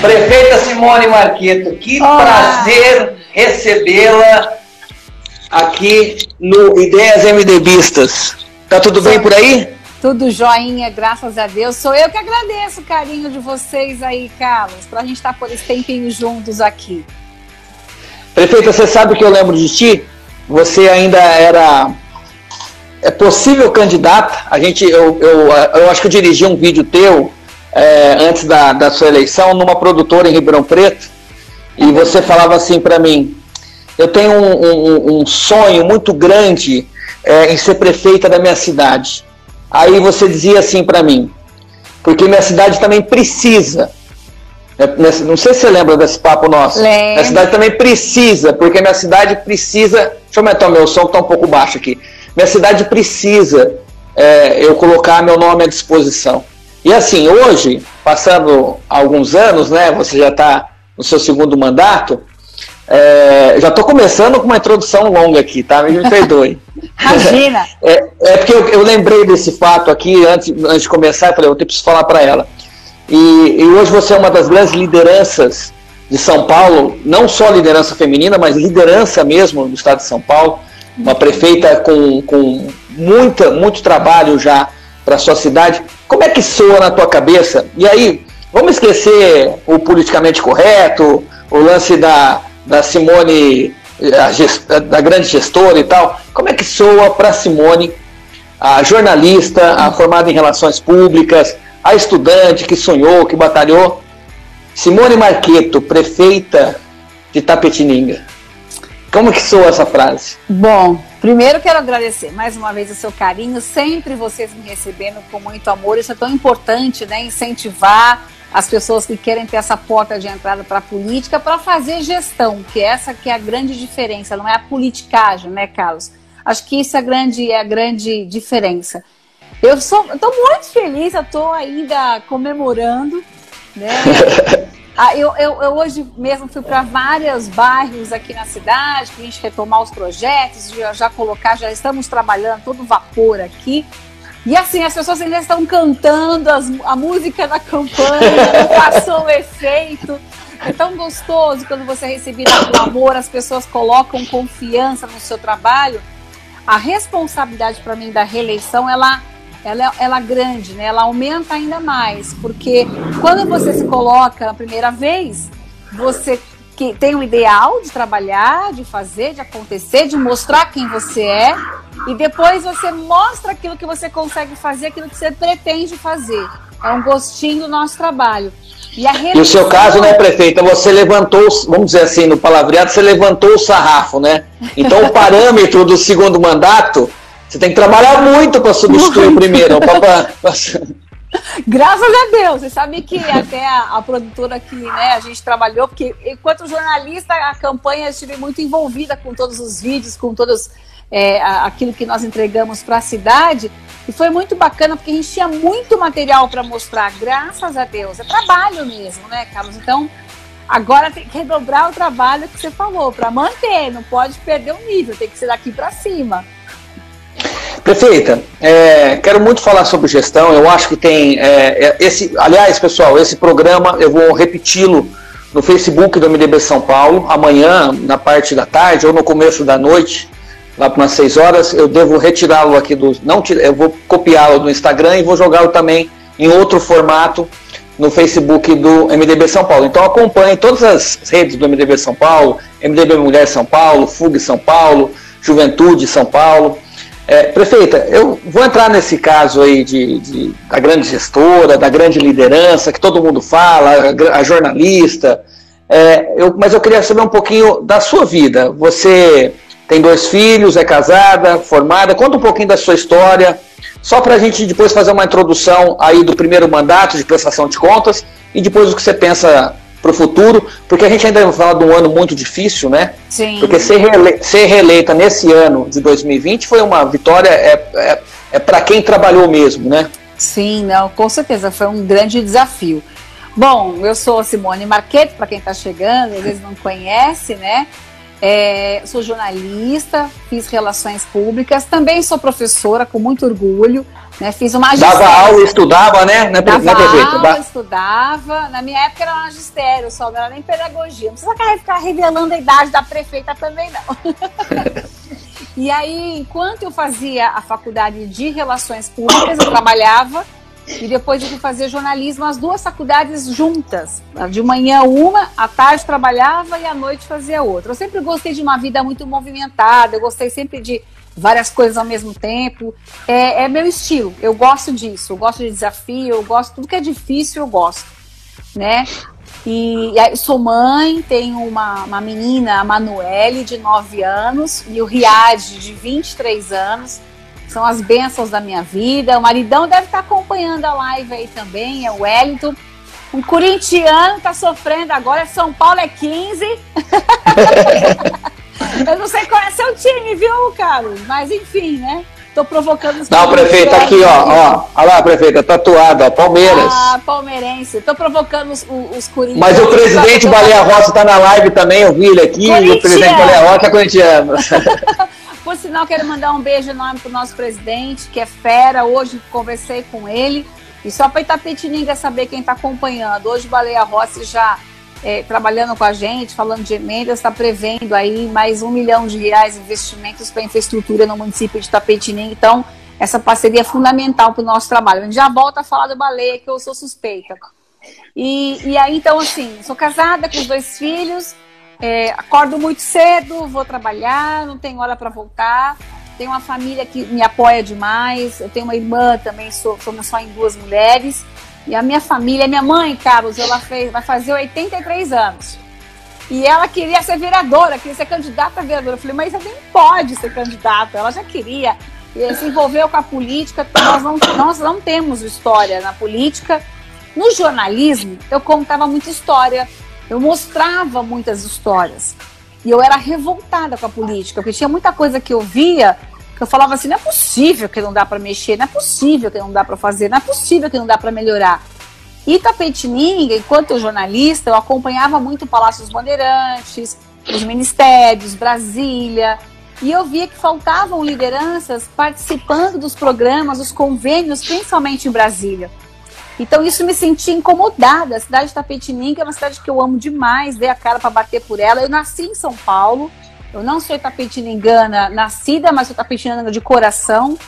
Prefeita Simone Marqueto, que Olá. prazer recebê-la aqui no Ideias MDBistas. Tá tudo bem por aí? Tudo joinha, graças a Deus. Sou eu que agradeço o carinho de vocês aí, Carlos, para a gente estar tá por esse tempinho juntos aqui. Prefeita, você sabe que eu lembro de ti? Você ainda era é possível candidata. A gente, eu, eu, eu acho que eu dirigi um vídeo teu é, antes da, da sua eleição numa produtora em Ribeirão Preto e você falava assim para mim: eu tenho um, um, um sonho muito grande é, em ser prefeita da minha cidade. Aí você dizia assim para mim, porque minha cidade também precisa. É, não sei se você lembra desse papo nosso. Lembro. Minha cidade também precisa, porque minha cidade precisa. Deixa eu aumentar o meu som que está um pouco baixo aqui. Minha cidade precisa é, eu colocar meu nome à disposição. E assim, hoje, passando alguns anos, né, você já está no seu segundo mandato, é, já estou começando com uma introdução longa aqui, tá? Me perdoe. Imagina! É, é porque eu, eu, lembrei desse fato aqui antes, antes de começar, eu falei, eu preciso falar para ela. E, e, hoje você é uma das grandes lideranças de São Paulo, não só liderança feminina, mas liderança mesmo do estado de São Paulo. Uma prefeita com, com muita, muito trabalho já para sua cidade. Como é que soa na tua cabeça? E aí, vamos esquecer o politicamente correto, o lance da, da Simone, a gest, da grande gestora e tal. Como é que soa para Simone, a jornalista, a formada em relações públicas, a estudante que sonhou, que batalhou? Simone Marqueto, prefeita de Tapetininga. Como que soa essa frase? Bom, primeiro quero agradecer mais uma vez o seu carinho, sempre vocês me recebendo com muito amor. Isso é tão importante, né? Incentivar as pessoas que querem ter essa porta de entrada para a política para fazer gestão, que essa que é a grande diferença, não é a politicagem, né, Carlos? Acho que isso é a grande, é a grande diferença. Eu estou muito feliz, eu estou ainda comemorando, né? Ah, eu, eu, eu, hoje mesmo fui para vários bairros aqui na cidade, para a gente retomar os projetos, já, já colocar, já estamos trabalhando todo vapor aqui. E assim, as pessoas ainda estão cantando as, a música da campanha, passou o efeito. É tão gostoso quando você é recebido com amor, as pessoas colocam confiança no seu trabalho. A responsabilidade para mim da reeleição, ela ela, ela é grande, né? Ela aumenta ainda mais, porque quando você se coloca a primeira vez, você que tem um ideal de trabalhar, de fazer, de acontecer, de mostrar quem você é, e depois você mostra aquilo que você consegue fazer, aquilo que você pretende fazer. É um gostinho do nosso trabalho. E, e o seu caso, né, prefeita, você levantou, vamos dizer assim, no palavreado, você levantou o sarrafo, né? Então o parâmetro do segundo mandato você tem que trabalhar muito para substituir muito. o primeiro. Pra, pra... Graças a Deus. Você sabe que até a, a, produtora aqui, né, a gente trabalhou, porque enquanto jornalista, a campanha estive muito envolvida com todos os vídeos, com todos é, aquilo que nós entregamos para a cidade. E foi muito bacana, porque a gente tinha muito material para mostrar, graças a Deus. É trabalho mesmo, né, Carlos? Então, agora tem que redobrar o trabalho que você falou, para manter, não pode perder o nível, tem que ser daqui para cima. Prefeita, é, quero muito falar sobre gestão. Eu acho que tem é, é esse, aliás, pessoal, esse programa eu vou repeti-lo no Facebook do MDB São Paulo amanhã na parte da tarde ou no começo da noite, lá para umas 6 horas. Eu devo retirá-lo aqui do, não, eu vou copiá-lo do Instagram e vou jogá-lo também em outro formato no Facebook do MDB São Paulo. Então acompanhe todas as redes do MDB São Paulo, MDB Mulher São Paulo, FUG São Paulo, Juventude São Paulo. É, prefeita, eu vou entrar nesse caso aí de, de, da grande gestora, da grande liderança, que todo mundo fala, a, a jornalista, é, eu, mas eu queria saber um pouquinho da sua vida. Você tem dois filhos, é casada, formada, conta um pouquinho da sua história, só para a gente depois fazer uma introdução aí do primeiro mandato de prestação de contas e depois o que você pensa para o futuro, porque a gente ainda vai falar de um ano muito difícil, né? Sim. Porque ser, reele ser reeleita nesse ano de 2020 foi uma vitória, é, é, é para quem trabalhou mesmo, né? Sim, não, com certeza, foi um grande desafio. Bom, eu sou Simone Marquete, para quem está chegando, às vezes não conhece, né? É, sou jornalista, fiz relações públicas, também sou professora com muito orgulho. Né, fiz uma magistério. Dava aula, estudava, né? Na, Dava na aula, estudava. Na minha época era magistério só, não era nem pedagogia. Não precisa ficar revelando a idade da prefeita também, não. e aí, enquanto eu fazia a faculdade de Relações Públicas, eu trabalhava e depois eu fui fazer jornalismo, as duas faculdades juntas. De manhã uma, à tarde trabalhava e à noite fazia outra. Eu sempre gostei de uma vida muito movimentada, eu gostei sempre de várias coisas ao mesmo tempo. É, é meu estilo, eu gosto disso, eu gosto de desafio, eu gosto, tudo que é difícil eu gosto, né? E, e sou mãe, tenho uma, uma menina, a Manuele, de 9 anos, e o Riad, de 23 anos são as bênçãos da minha vida. O maridão deve estar acompanhando a live aí também, é o Wellington. Um corintiano está sofrendo agora, São Paulo é 15. Carlos? Mas enfim, né? Tô provocando os Não, prefeito, aqui, ó, ó. Olha lá, prefeita, tatuado, ó, Palmeiras. Ah, palmeirense. Tô provocando os, os, Mas o presidente Baleia Rossi tá na live também, eu vi ele aqui. E o presidente Baleia Rossi é corintiano. Por sinal, quero mandar um beijo enorme pro nosso presidente, que é fera. Hoje conversei com ele. E só para Itapetininga saber quem está acompanhando. Hoje Baleia Rossi já é, trabalhando com a gente, falando de emendas, está prevendo aí mais um milhão de reais investimentos para infraestrutura no município de Itapetininga. Então, essa parceria é fundamental para o nosso trabalho. A gente já volta a falar do Baleia, que eu sou suspeita. E, e aí, então, assim, sou casada com dois filhos, é, acordo muito cedo, vou trabalhar, não tenho hora para voltar. Tenho uma família que me apoia demais. Eu tenho uma irmã também, sou, somos só em duas mulheres. E a minha família, minha mãe, Carlos, ela fez, vai fazer 83 anos. E ela queria ser vereadora, queria ser candidata a vereadora. Eu falei, mas você nem pode ser candidata. Ela já queria. E se envolveu com a política. Nós não, nós não temos história na política. No jornalismo, eu contava muita história eu mostrava muitas histórias. E eu era revoltada com a política, porque tinha muita coisa que eu via que eu falava assim: não é possível que não dá para mexer, não é possível que não dá para fazer, não é possível que não dá para melhorar. E Tapetininga, enquanto jornalista, eu acompanhava muito o Palácio dos Bandeirantes, os ministérios, Brasília, e eu via que faltavam lideranças participando dos programas, dos convênios, principalmente em Brasília. Então isso me senti incomodada. A cidade de Tapetininga é uma cidade que eu amo demais, dei a cara para bater por ela. Eu nasci em São Paulo. Eu não sou tapetiningana nascida, mas sou tapetiningana de coração.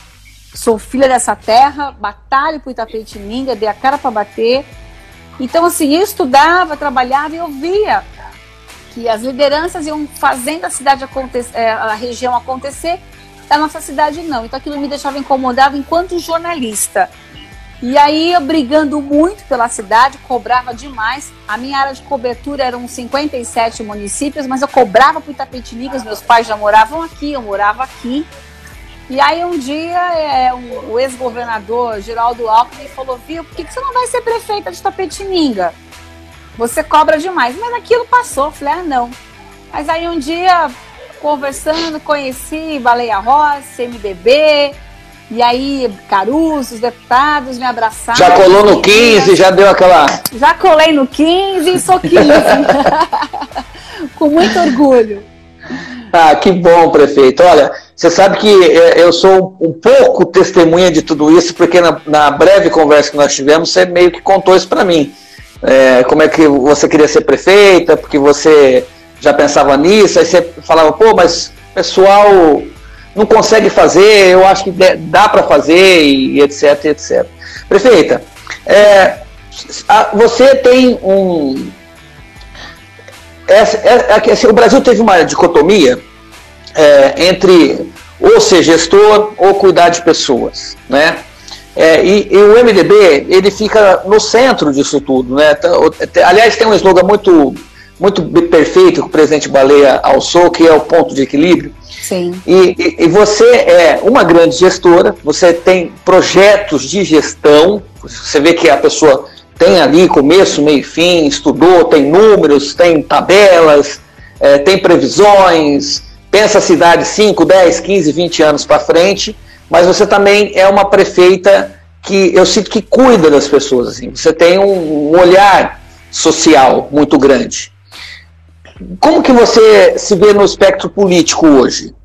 Sou filha dessa terra, batalho por Itapetininga, dei a cara para bater. Então, assim, eu estudava, trabalhava e eu via que as lideranças iam fazendo a cidade acontecer, é, a região acontecer, a nossa cidade não. Então aquilo me deixava incomodada enquanto jornalista. E aí, eu brigando muito pela cidade, cobrava demais. A minha área de cobertura eram 57 municípios, mas eu cobrava Itapetininga, os meus pais já moravam aqui, eu morava aqui. E aí um dia é, um, o ex-governador Geraldo Alckmin falou, viu, por que, que você não vai ser prefeita de Itapetininga? Você cobra demais. Mas aquilo passou, falei, ah, não. Mas aí um dia, conversando, conheci Baleia Rossi, MDB, e aí, Caruso, os deputados me abraçaram. Já colou no 15, já deu aquela. Já colei no 15 e sou 15. Com muito orgulho. Ah, que bom, prefeito. Olha, você sabe que é, eu sou um pouco testemunha de tudo isso, porque na, na breve conversa que nós tivemos, você meio que contou isso para mim. É, como é que você queria ser prefeita, porque você já pensava nisso, aí você falava, pô, mas pessoal não consegue fazer, eu acho que dá para fazer e etc, etc. Prefeita, é, você tem um. É, é, assim, o Brasil teve uma dicotomia é, entre ou ser gestor ou cuidar de pessoas, né? É, e, e, o MDB ele fica no centro disso tudo, né? Então, aliás, tem um slogan muito muito perfeito que o presidente Baleia alçou, que é o ponto de equilíbrio. Sim. E, e, e, você é uma grande gestora, você tem projetos de gestão, você vê que a pessoa tem ali começo, meio e fim, estudou, tem números, tem tabelas, é, tem previsões, pensa a cidade 5, 10, 15, 20 anos para frente, mas você também é uma prefeita que eu sinto que cuida das pessoas. Assim. Você tem um, um olhar social muito grande. Como que você se vê no espectro político hoje?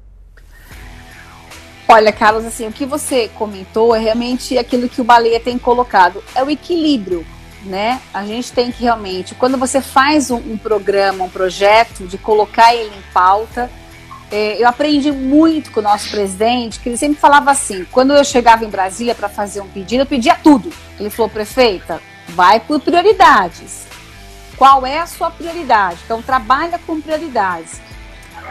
Olha, Carlos, assim, o que você comentou é realmente aquilo que o Baleia tem colocado, é o equilíbrio, né? A gente tem que realmente, quando você faz um, um programa, um projeto, de colocar ele em pauta, é, eu aprendi muito com o nosso presidente, que ele sempre falava assim, quando eu chegava em Brasília para fazer um pedido, eu pedia tudo. Ele falou, prefeita, vai por prioridades. Qual é a sua prioridade? Então, trabalha com prioridades.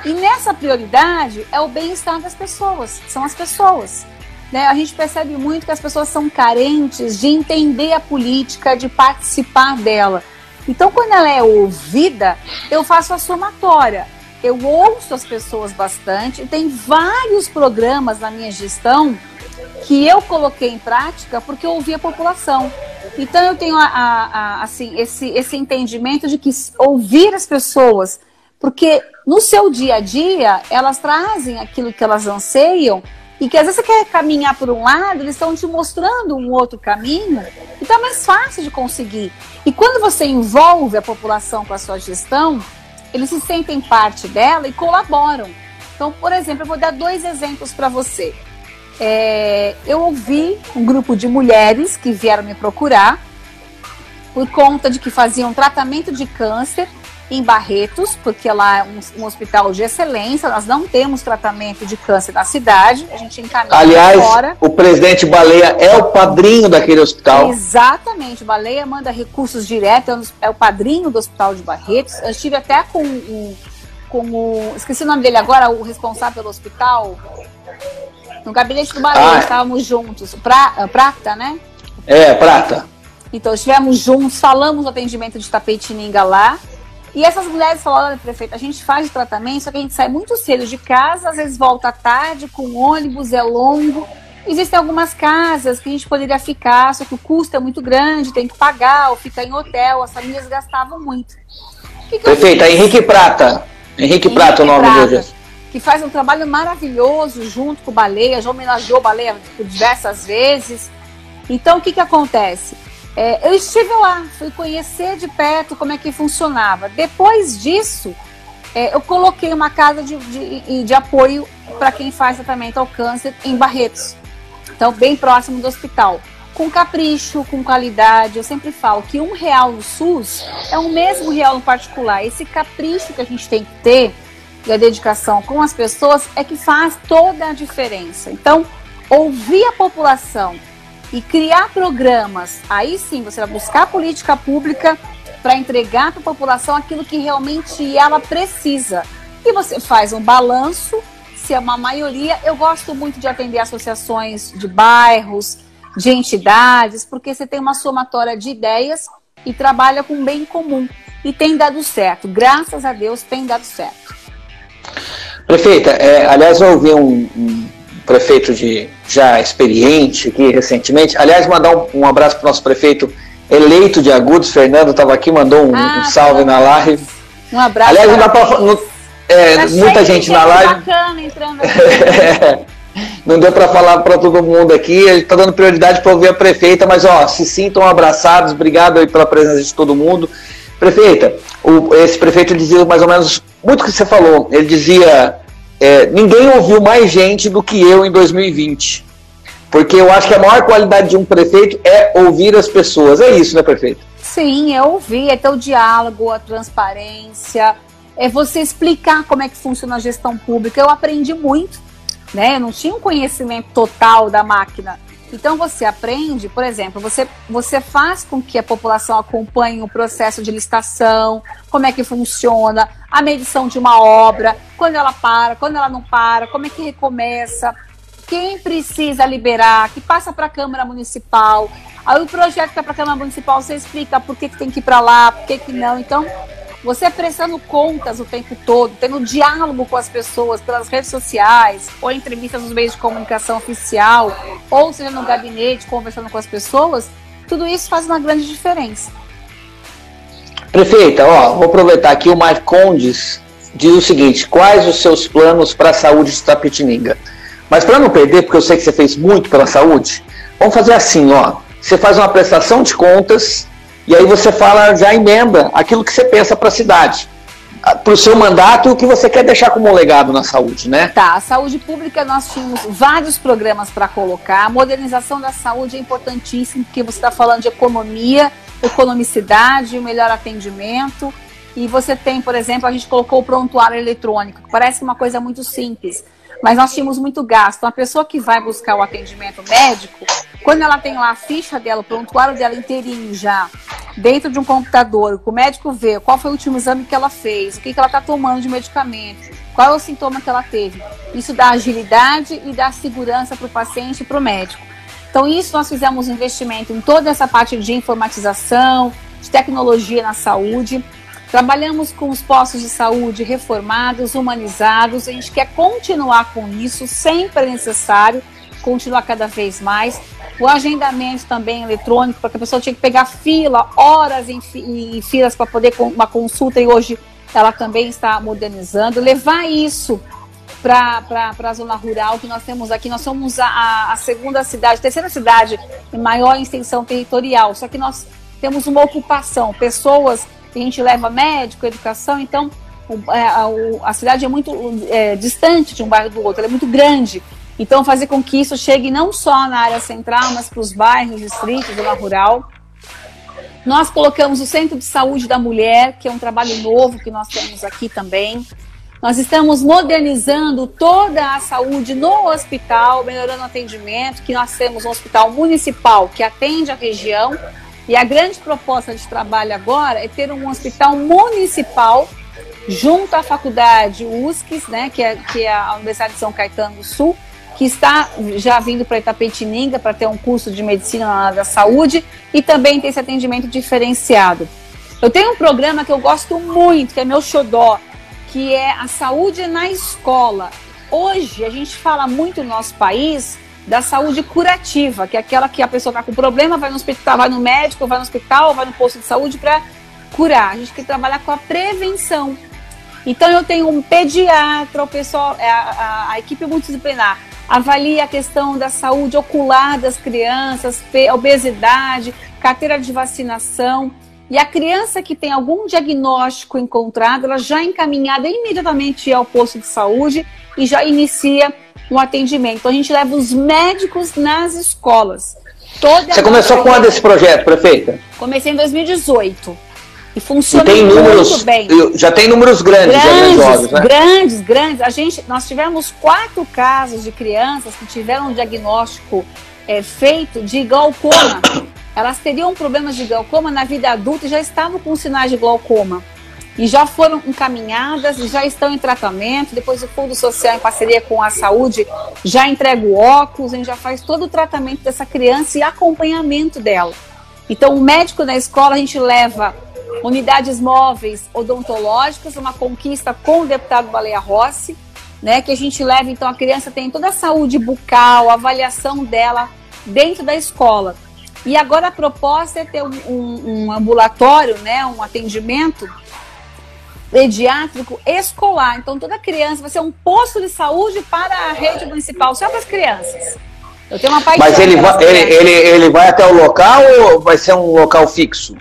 E nessa prioridade é o bem-estar das pessoas, são as pessoas. Né? A gente percebe muito que as pessoas são carentes de entender a política, de participar dela. Então, quando ela é ouvida, eu faço a somatória. Eu ouço as pessoas bastante. Tem vários programas na minha gestão que eu coloquei em prática porque eu ouvi a população. Então, eu tenho a, a, a, assim, esse, esse entendimento de que ouvir as pessoas porque no seu dia a dia, elas trazem aquilo que elas anseiam e que às vezes você quer caminhar por um lado, eles estão te mostrando um outro caminho, então é mais fácil de conseguir. E quando você envolve a população com a sua gestão, eles se sentem parte dela e colaboram. Então, por exemplo, eu vou dar dois exemplos para você. É, eu ouvi um grupo de mulheres que vieram me procurar por conta de que faziam tratamento de câncer em Barretos, porque lá é um, um, hospital de excelência, nós não temos tratamento de câncer na cidade, a gente encaminha Aliás, fora. o presidente Baleia é o padrinho daquele hospital. Exatamente, Baleia manda recursos diretos, é o padrinho do hospital de Barretos. Eu estive até com o, com o esqueci o nome dele agora, o responsável pelo hospital, no gabinete do Baleia, ah, estávamos juntos, pra, Prata, né? É, Prata. Então, estivemos juntos, falamos do atendimento de Tapetininga lá, e essas mulheres falaram, olha, prefeito, a gente faz tratamento, só que a gente sai muito cedo de casa, às vezes volta à tarde, com ônibus, é longo. Existem algumas casas que a gente poderia ficar, só que o custo é muito grande, tem que pagar, ou ficar em hotel, as famílias gastavam muito. Que que Prefeita, Henrique Prata. Henrique, Henrique Prata, o nome Prata, dele. Que faz um trabalho maravilhoso junto com o Baleia, já homenageou o Baleia por diversas vezes. Então, o que, que acontece? É, eu estive lá, fui conhecer de perto como é que funcionava. Depois disso, é, eu coloquei uma casa de, de, de apoio para quem faz tratamento ao câncer em Barretos. Então, bem próximo do hospital. Com capricho, com qualidade. Eu sempre falo que um real no SUS é o mesmo real no particular. Esse capricho que a gente tem que ter e a dedicação com as pessoas é que faz toda a diferença. Então, ouvir a população e criar programas. Aí sim você vai buscar política pública para entregar para a população aquilo que realmente ela precisa. E você faz um balanço, se é uma maioria. Eu gosto muito de atender associações de bairros, de entidades, porque você tem uma somatória de ideias e trabalha com bem comum. E tem dado certo. Graças a Deus tem dado certo. Prefeita, é, aliás, eu ouvi um, um prefeito de já experiente aqui recentemente. Aliás, mandar um, um abraço para o nosso prefeito eleito de Agudos, Fernando estava aqui, mandou um, ah, um salve na live. Um abraço. Aliás, não dá pra, não, é, tá muita gente na live. Bacana entrando aqui. não deu para falar para todo mundo aqui. Ele está dando prioridade para ouvir a prefeita, mas ó, se sintam abraçados. Obrigado aí pela presença de todo mundo. Prefeita, o, esse prefeito dizia mais ou menos muito o que você falou. Ele dizia é, ninguém ouviu mais gente do que eu em 2020. Porque eu acho que a maior qualidade de um prefeito é ouvir as pessoas. É isso, né, prefeito? Sim, é ouvir, é ter o diálogo, a transparência, é você explicar como é que funciona a gestão pública. Eu aprendi muito, né? Eu não tinha um conhecimento total da máquina. Então você aprende, por exemplo, você, você faz com que a população acompanhe o processo de licitação, como é que funciona, a medição de uma obra, quando ela para, quando ela não para, como é que recomeça, quem precisa liberar, que passa para a Câmara Municipal. Aí o projeto que está para a Câmara Municipal, você explica por que, que tem que ir para lá, por que, que não. Então, você prestando contas o tempo todo, tendo diálogo com as pessoas pelas redes sociais, ou entrevistas nos meios de comunicação oficial, ou seja no gabinete conversando com as pessoas, tudo isso faz uma grande diferença. Prefeita, ó, vou aproveitar aqui o Marcondes diz o seguinte: quais os seus planos para a saúde de Tapetininga? Mas para não perder, porque eu sei que você fez muito pela saúde, vamos fazer assim, ó. Você faz uma prestação de contas e aí você fala, já emenda aquilo que você pensa para a cidade. para o seu mandato e o que você quer deixar como legado na saúde, né? Tá, a saúde pública nós tínhamos vários programas para colocar. A modernização da saúde é importantíssima, porque você está falando de economia, economicidade, o melhor atendimento. E você tem, por exemplo, a gente colocou o prontuário eletrônico, que parece uma coisa muito simples, mas nós tínhamos muito gasto. A pessoa que vai buscar o atendimento médico, quando ela tem lá a ficha dela, o prontuário dela inteirinho já, dentro de um computador, o médico vê qual foi o último exame que ela fez, o que, que ela está tomando de medicamento, qual é o sintoma que ela teve. Isso dá agilidade e dá segurança para o paciente e para o médico. Então, isso nós fizemos investimento em toda essa parte de informatização, de tecnologia na saúde. Trabalhamos com os postos de saúde reformados, humanizados. A gente quer continuar com isso, sempre é necessário, continuar cada vez mais. O agendamento também eletrônico, porque a pessoa tinha que pegar fila, horas em, em filas para poder uma consulta e hoje ela também está modernizando. Levar isso para a zona rural que nós temos aqui. Nós somos a, a segunda cidade, terceira cidade em maior extensão territorial, só que nós temos uma ocupação, pessoas a gente leva médico, educação, então é, a, a, cidade é muito é, distante de um bairro do outro, ela é muito grande. Então, fazer com que isso chegue não só na área central, mas para os bairros, distritos, zona rural. Nós colocamos o Centro de Saúde da Mulher, que é um trabalho novo que nós temos aqui também. Nós estamos modernizando toda a saúde no hospital, melhorando o atendimento, que nós temos um hospital municipal que atende a região. E a grande proposta de trabalho agora é ter um hospital municipal junto à faculdade USCS, né, que é, que é a Universidade de São Caetano do Sul, que está já vindo para Itapetininga para ter um curso de medicina na área da saúde e também ter esse atendimento diferenciado. Eu tenho um programa que eu gosto muito, que é meu xodó, que é a saúde na escola. Hoje a gente fala muito no nosso país da saúde curativa, que é aquela que a pessoa está com problema, vai no hospital, vai no médico, vai no hospital, vai no posto de saúde para curar. A gente quer trabalhar com a prevenção. Então eu tenho um pediatra, o pessoal, é, a, a, a equipe multidisciplinar avalia a questão da saúde ocular das crianças, obesidade, carteira de vacinação. E a criança que tem algum diagnóstico encontrado, ela já é encaminhada imediatamente ao posto de saúde e já inicia um atendimento. Então a gente leva os médicos nas escolas. Toda Você começou quando esse projeto, prefeita? Comecei em 2018. E funciona e tem números, muito bem. Já tem números grandes, grandes, né? grandes, grandes. A gente, nós tivemos quatro casos de crianças que tiveram um diagnóstico é, feito de glaucoma elas teriam problemas de glaucoma na vida adulta e já estavam com sinais de glaucoma. E já foram encaminhadas e já estão em tratamento. Depois o Fundo Social, em parceria com a saúde, já entrega o óculos, a gente já faz todo o tratamento dessa criança e acompanhamento dela. Então, o médico na escola, a gente leva unidades móveis odontológicas, uma conquista com o deputado Baleia Rossi, né, que a gente leva, então, a criança tem toda a saúde bucal, a avaliação dela dentro da escola. E agora a proposta é ter um, um, um ambulatório, né, um atendimento pediátrico escolar. Então toda criança vai ser um posto de saúde para a rede municipal, só para as crianças. Eu tenho uma paixão. Mas ele vai, ele, ele, ele vai até o local ou vai ser um local fixo?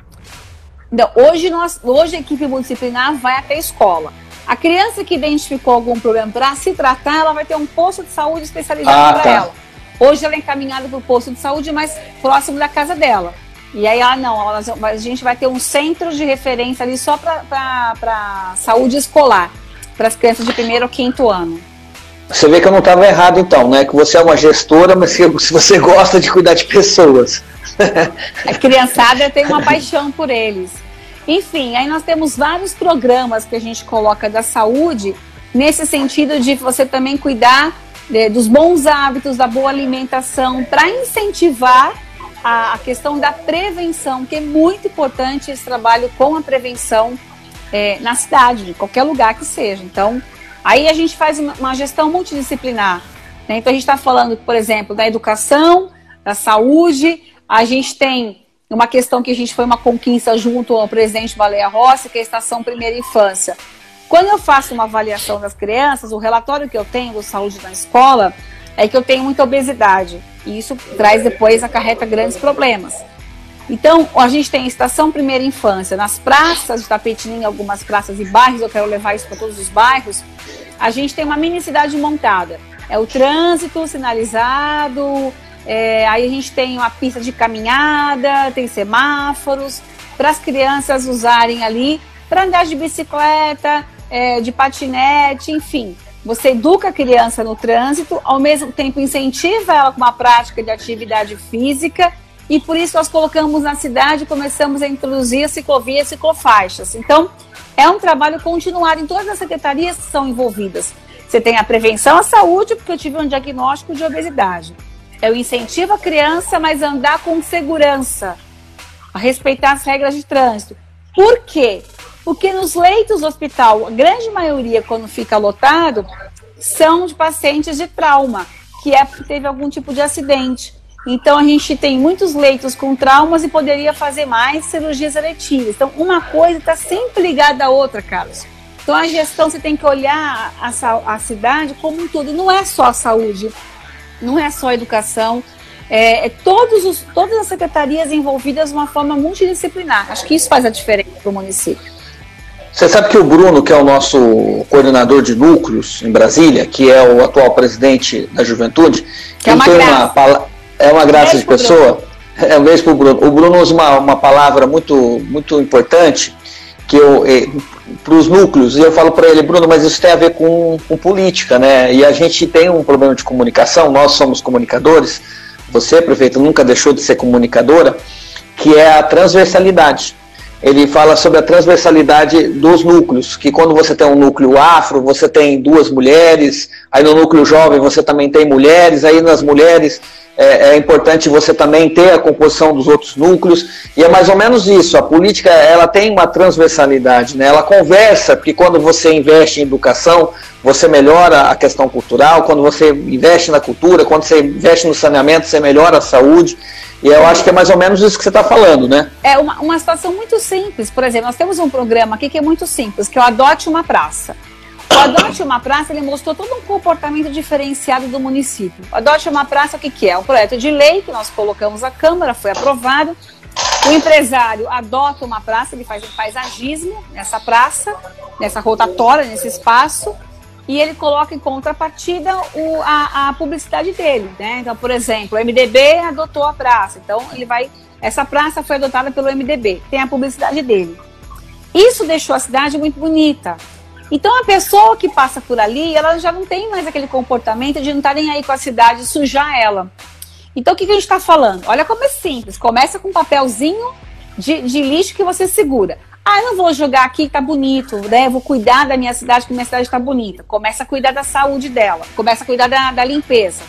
Não, hoje, nós, hoje a equipe multidisciplinar vai até a escola. A criança que identificou algum problema para se tratar, ela vai ter um posto de saúde especializado ah, para tá. ela. Hoje ela é encaminhada para o posto de saúde mais próximo da casa dela. E aí, ah, não, a gente vai ter um centro de referência ali só para saúde escolar, para as crianças de primeiro ou quinto ano. Você vê que eu não estava errado então, né? Que você é uma gestora, mas que você gosta de cuidar de pessoas. A criançada tem uma paixão por eles. Enfim, aí nós temos vários programas que a gente coloca da saúde nesse sentido de você também cuidar é, dos bons hábitos, da boa alimentação, para incentivar a, a, questão da prevenção, que é muito importante esse trabalho com a prevenção é, na cidade, em qualquer lugar que seja. Então, aí a gente faz uma, uma gestão multidisciplinar. Né? Então, a gente está falando, por exemplo, da educação, da saúde, a gente tem uma questão que a gente foi uma conquista junto ao presidente Baleia Rossi, que é a Estação Primeira Infância. Quando eu faço uma avaliação das crianças, o relatório que eu tenho do saúde na escola é que eu tenho muita obesidade. E isso traz depois, acarreta grandes problemas. Então, a gente tem a estação primeira infância nas praças de Tapetininga, algumas praças e bairros, eu quero levar isso para todos os bairros. A gente tem uma mini cidade montada. É o trânsito sinalizado, é, aí a gente tem uma pista de caminhada, tem semáforos, para as crianças usarem ali para andar de bicicleta, é, de patinete, enfim. Você educa a criança no trânsito, ao mesmo tempo incentiva ela com uma prática de atividade física e por isso nós colocamos na cidade, começamos a introduzir ciclovias ciclofaixas. Então, é um trabalho continuado em todas as secretarias que são envolvidas. Você tem a prevenção à saúde, porque eu tive um diagnóstico de obesidade. Eu incentivo a criança, mas andar com segurança, a respeitar as regras de trânsito. Por quê? Porque nos leitos do hospital, a grande maioria, quando fica lotado, são de pacientes de trauma, que é porque teve algum tipo de acidente. Então a gente tem muitos leitos com traumas e poderia fazer mais cirurgias eletivas. Então uma coisa está sempre ligada à outra, Carlos. Então a gestão você tem que olhar a, a cidade como um todo. Não é só a saúde, não é só a educação. É, é todos os, todas as secretarias envolvidas de uma forma multidisciplinar. Acho que isso faz a diferença para o município. Você sabe que o Bruno, que é o nosso coordenador de núcleos em Brasília, que é o atual presidente da juventude, que é uma tem graça. uma é uma graça de pessoa. É o mesmo para o Bruno. O Bruno usa uma, uma palavra muito, muito importante que eu eh, para os núcleos, e eu falo para ele, Bruno, mas isso tem a ver com, com política, né? E a gente tem um problema de comunicação, nós somos comunicadores, você, prefeito, nunca deixou de ser comunicadora, que é a transversalidade ele fala sobre a transversalidade dos núcleos, que quando você tem um núcleo afro, você tem duas mulheres, aí no núcleo jovem você também tem mulheres, aí nas mulheres é, é, importante você também ter a composição dos outros núcleos, e é mais ou menos isso, a política ela tem uma transversalidade, né? ela conversa, porque quando você investe em educação, você melhora a questão cultural, quando você investe na cultura, quando você investe no saneamento, você melhora a saúde, e eu acho que é mais ou menos isso que você está falando, né? É uma, uma situação muito simples. Por exemplo, nós temos um programa aqui que é muito simples, que é o Adote uma Praça. O Adote uma Praça ele mostrou todo um comportamento diferenciado do município. O Adote uma Praça, o que, que é? É um projeto de lei que nós colocamos à Câmara, foi aprovado. O empresário adota uma praça, ele faz um paisagismo nessa praça, nessa rotatória, nesse espaço, e ele coloca em contrapartida o, a, a, publicidade dele, né? Então, por exemplo, o MDB adotou a praça, então ele vai. Essa praça foi adotada pelo MDB, tem a publicidade dele. Isso deixou a cidade muito bonita. Então a pessoa que passa por ali, ela já não tem mais aquele comportamento de não estar tá nem aí com a cidade, sujar ela. Então o que, que a gente está falando? Olha como é simples. Começa com um papelzinho de, de lixo que você segura. Ah, eu não vou jogar aqui, tá bonito, né? Vou cuidar da minha cidade, que minha cidade está bonita. Começa a cuidar da saúde dela, começa a cuidar da, da limpeza.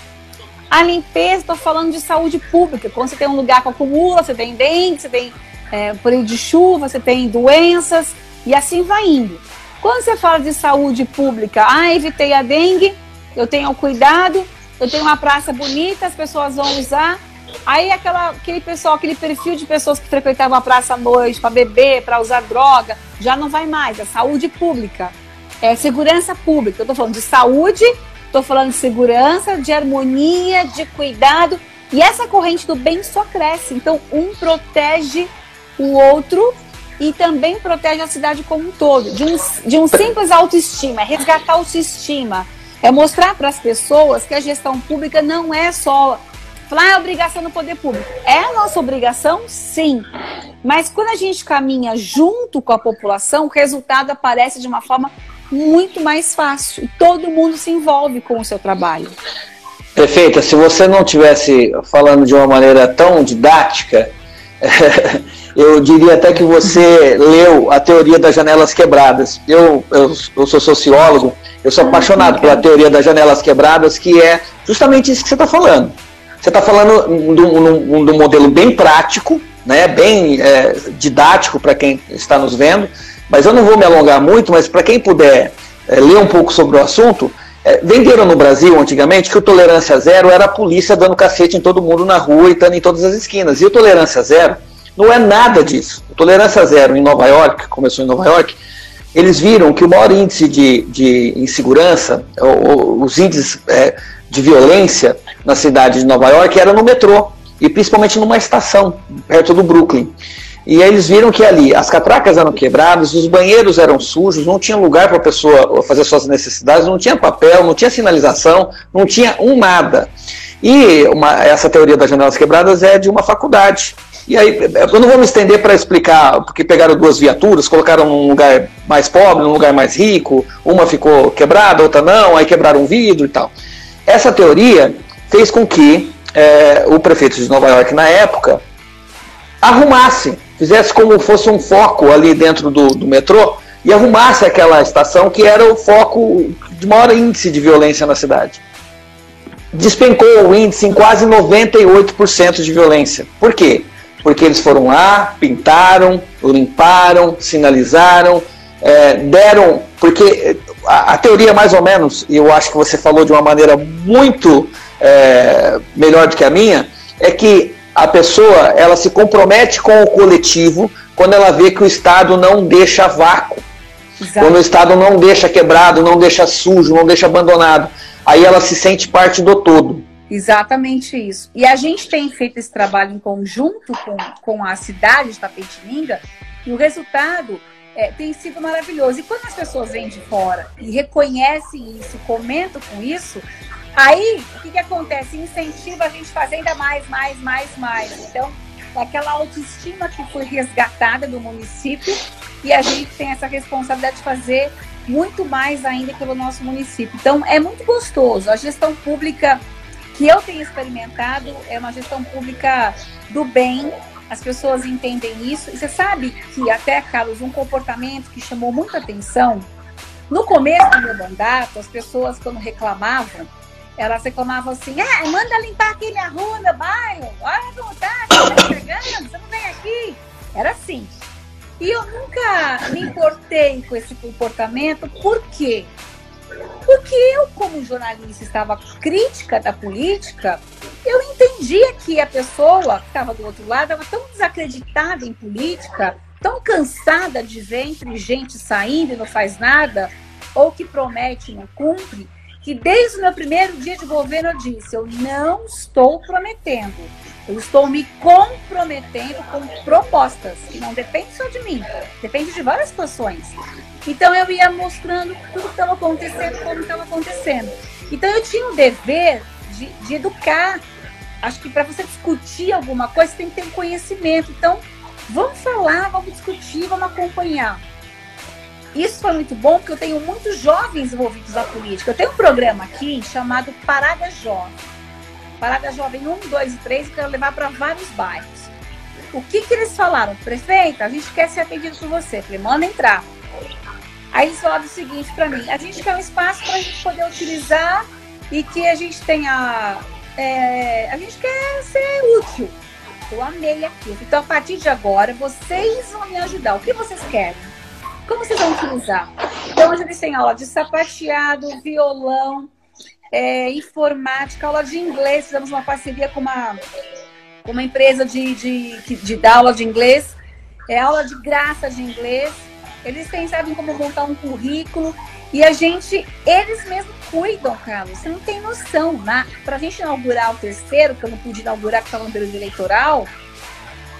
A limpeza, estou falando de saúde pública. Quando você tem um lugar que acumula, você tem dengue, você tem é, período de chuva, você tem doenças, e assim vai indo. Quando você fala de saúde pública, ah, evitei a dengue, eu tenho cuidado, eu tenho uma praça bonita, as pessoas vão usar, Aí aquela, aquele pessoal, aquele perfil de pessoas que frequentavam a praça à noite para beber, para usar droga, já não vai mais. É saúde pública, é segurança pública. Eu estou falando de saúde, estou falando de segurança, de harmonia, de cuidado. E essa corrente do bem só cresce. Então, um protege o outro e também protege a cidade como um todo. De um, de um simples autoestima, é resgatar a autoestima. É mostrar para as pessoas que a gestão pública não é só Falar, ah, é obrigação do poder público. É a nossa obrigação, sim. Mas quando a gente caminha junto com a população, o resultado aparece de uma forma muito mais fácil. Todo mundo se envolve com o seu trabalho. Prefeita, se você não tivesse falando de uma maneira tão didática, eu diria até que você leu a teoria das janelas quebradas. Eu, eu, eu sou sociólogo, eu sou ah, apaixonado pela teoria das janelas quebradas, que é justamente isso que você está falando. Você está falando de um, modelo bem prático, né, bem é, didático para quem está nos vendo, mas eu não vou me alongar muito, mas para quem puder é, ler um pouco sobre o assunto, é, venderam no Brasil antigamente que o tolerância zero era a polícia dando cacete em todo mundo na rua e estando em todas as esquinas. E o tolerância zero não é nada disso. O tolerância zero em Nova York, começou em Nova York, eles viram que o maior índice de, de insegurança, os índices é, de violência na cidade de Nova York era no metrô. e principalmente numa estação perto do Brooklyn. E aí eles viram que ali as catracas eram quebradas, os banheiros eram sujos, não tinha lugar para a pessoa fazer suas necessidades, não tinha papel, não tinha sinalização, não tinha um nada. E uma, essa teoria das janelas quebradas é de uma faculdade. E aí, eu não vou me estender para explicar, porque pegaram duas viaturas, colocaram num lugar mais pobre, num lugar mais rico, uma ficou quebrada, outra não, aí quebraram um vidro e tal. Essa teoria fez com que é, o prefeito de Nova York, na época, arrumasse, fizesse como fosse um foco ali dentro do, do metrô e arrumasse aquela estação que era o foco de maior índice de violência na cidade. Despencou o índice em quase 98% de violência. Por quê? Porque eles foram lá, pintaram, limparam, sinalizaram, é, deram. Porque a, a, teoria, mais ou menos, e eu acho que você falou de uma maneira muito é, melhor do que a minha, é que a pessoa ela se compromete com o coletivo quando ela vê que o Estado não deixa vácuo. Exato. Quando o Estado não deixa quebrado, não deixa sujo, não deixa abandonado. Aí ela se sente parte do todo. Exatamente isso. E a gente tem feito esse trabalho em conjunto com, com a cidade de Tapetininga e o resultado é, tem sido maravilhoso. E quando as pessoas vêm de fora e reconhecem isso, comentam com isso, aí o que, que acontece? Incentiva a gente a fazer ainda mais, mais, mais, mais. Então, é aquela autoestima que foi resgatada do município e a gente tem essa responsabilidade de fazer muito mais ainda pelo nosso município. Então, é muito gostoso. A gestão pública que eu tenho experimentado é uma gestão pública do bem. As pessoas entendem isso. E você sabe que até, Carlos, um comportamento que chamou muita atenção. No começo do meu mandato, as pessoas, quando reclamavam, elas reclamavam assim: ah, manda limpar aquele rua, meu bairro, olha a vontade, você tá chegando, você não vem aqui. Era assim. E eu nunca me importei com esse comportamento, por quê? Porque eu, como jornalista, estava crítica da política, eu entendia que a pessoa que estava do outro lado estava tão desacreditada em política, tão cansada de ver entre gente saindo e não faz nada, ou que promete e não cumpre, que desde o meu primeiro dia de governo eu disse: eu não estou prometendo, eu estou me comprometendo com propostas, que não depende só de mim, depende de várias situações. Então eu ia mostrando tudo que estava acontecendo, como estava acontecendo. Então eu tinha o dever de, de educar. Acho que para você discutir alguma coisa, você tem que ter conhecimento. Então, vamos falar, vamos discutir, vamos acompanhar. Isso foi muito bom, porque eu tenho muitos jovens envolvidos na política. Eu tenho um programa aqui chamado Parada Jovem. Parada Jovem 1, 2 e 3, que eu quero levar para vários bairros. O que, que eles falaram? Prefeita, a gente quer ser atendido por você. Eu falei, manda entrar. Aí eles falaram o seguinte para mim: a gente quer um espaço para a gente poder utilizar e que a gente tenha. É, a gente quer ser útil. Eu amei aquilo. Então, a partir de agora, vocês vão me ajudar. O que vocês querem? Como vocês vão utilizar? Então, hoje eles têm aula de sapateado, violão, é, informática, aula de inglês. Fizemos uma parceria com uma, com uma empresa de, de, de, de dar aula de inglês. É aula de graça de inglês eles têm, sabem como montar um currículo. E a gente, eles mesmos cuidam, Carlos. Você não tem noção. Né? Para a gente inaugurar o terceiro, que eu não pude inaugurar porque estava no período eleitoral,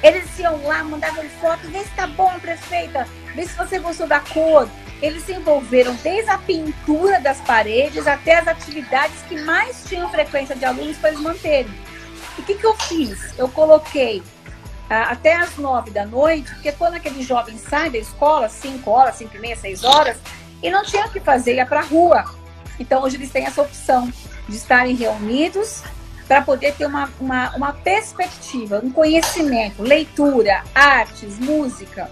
eles iam lá, mandavam foto, vê se tá bom, prefeita, vê se você gostou da cor. Eles se envolveram desde a pintura das paredes até as atividades que mais tinham frequência de alunos para eles manterem. E o que, que eu fiz? Eu coloquei até as nove da noite, porque quando aquele jovem sai da escola, cinco horas, cinco e meia, seis horas, e não tinha o que fazer, ia para a rua. Então hoje eles têm essa opção de estarem reunidos para poder ter uma, uma, uma perspectiva, um conhecimento, leitura, artes, música.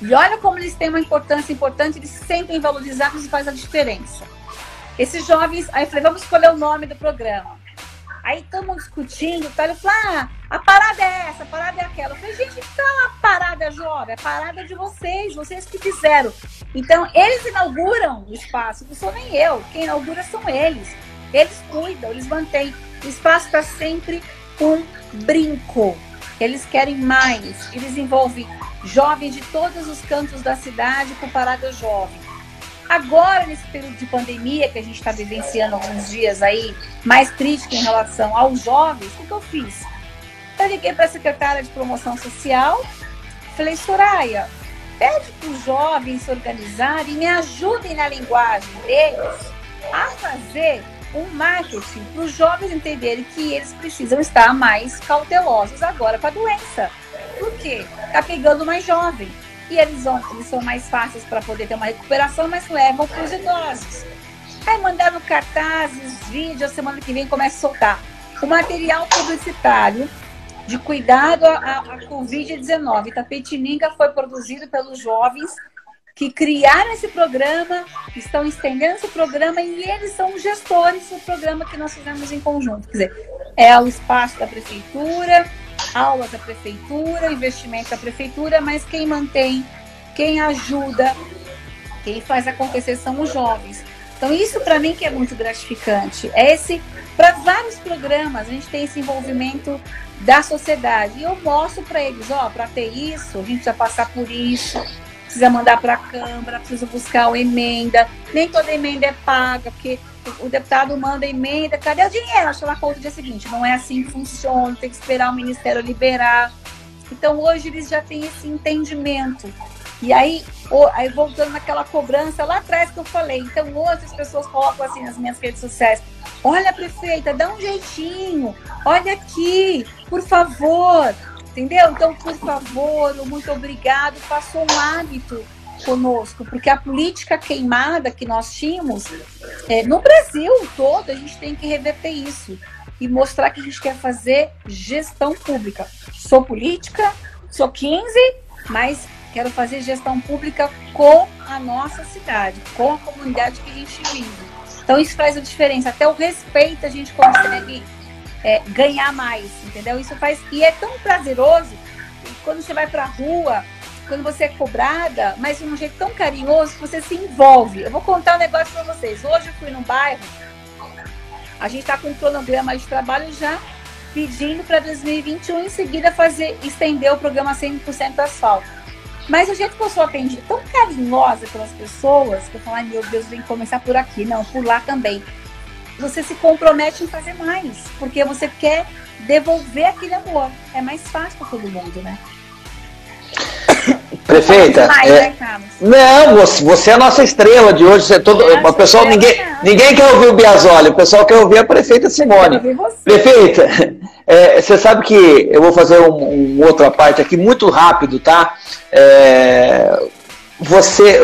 E olha como eles têm uma importância importante, eles se sentem valorizados e faz a diferença. Esses jovens, aí eu falei, vamos escolher o nome do programa. Aí estamos discutindo, tá? Ele falou, ah, a parada é essa, a parada é aquela. Eu falei, gente, então a parada jovem, a parada é de vocês, vocês que fizeram. Então, eles inauguram o espaço, não sou nem eu, quem inaugura são eles. Eles cuidam, eles mantêm. O espaço está sempre um brinco. Eles querem mais. Eles envolvem jovens de todos os cantos da cidade com parada jovem. Agora, nesse período de pandemia que a gente está vivenciando alguns dias aí, mais crítico em relação aos jovens, o que eu fiz? eu liguei para a secretária de promoção social, falei, Soraya, pede para os jovens se organizarem e me ajudem na linguagem deles a fazer um marketing para os jovens entenderem que eles precisam estar mais cautelosos agora com a doença. Por quê? Está pegando mais jovem. E eles, vão, eles são mais fáceis para poder ter uma recuperação, mas levam para os idosos. Aí mandaram cartazes, vídeos, semana que vem começa a soltar. O material publicitário de cuidado à, à Covid-19. Tapetininga foi produzido pelos jovens que criaram esse programa, estão estendendo esse programa e eles são os gestores do programa que nós fizemos em conjunto. Quer dizer, é o espaço da prefeitura, aulas da prefeitura, investimento da prefeitura, mas quem mantém, quem ajuda, quem faz acontecer são os jovens. Então isso para mim que é muito gratificante. É esse para vários programas a gente tem esse envolvimento da sociedade e eu mostro para eles, ó, para ter isso a gente precisa passar por isso, precisa mandar para a Câmara, precisa buscar uma emenda. Nem toda emenda é paga porque o deputado manda emenda, cadê o dinheiro? Acho ela conta no dia seguinte. Não é assim que funciona, tem que esperar o Ministério liberar. Então hoje eles já têm esse entendimento. E aí, aí voltando naquela cobrança lá atrás que eu falei. Então hoje as pessoas colocam assim nas minhas redes sociais. Olha, prefeita, dá um jeitinho. Olha aqui, por favor. Entendeu? Então, por favor, muito obrigado. Passou um hábito conosco, porque a política queimada que nós tínhamos é, no Brasil todo, a gente tem que reverter isso e mostrar que a gente quer fazer gestão pública. Sou política, sou 15, mas quero fazer gestão pública com a nossa cidade, com a comunidade que a gente vive. Então isso faz a diferença. Até o respeito a gente consegue é, ganhar mais, entendeu? Isso faz e é tão prazeroso. Quando você vai para a rua, quando você é cobrada, mas de um jeito tão carinhoso que você se envolve. Eu vou contar um negócio para vocês. Hoje eu fui no bairro, a gente está com um cronograma de trabalho já pedindo para 2021 em seguida fazer estender o programa 100% asfalto. Mas o jeito que eu sou atendida tão carinhosa pelas pessoas, que eu falo, ai meu Deus, que começar por aqui, não, por lá também. Você se compromete em fazer mais, porque você quer devolver aquele amor. É mais fácil para todo mundo, né? Prefeita, é... não, você, você é a nossa estrela de hoje. Você é todo, o pessoal, ninguém, ninguém quer ouvir o Biasoli, o pessoal quer ouvir a prefeita Simone. Prefeita, é, você sabe que eu vou fazer um, um outra parte aqui muito rápido, tá? É, você,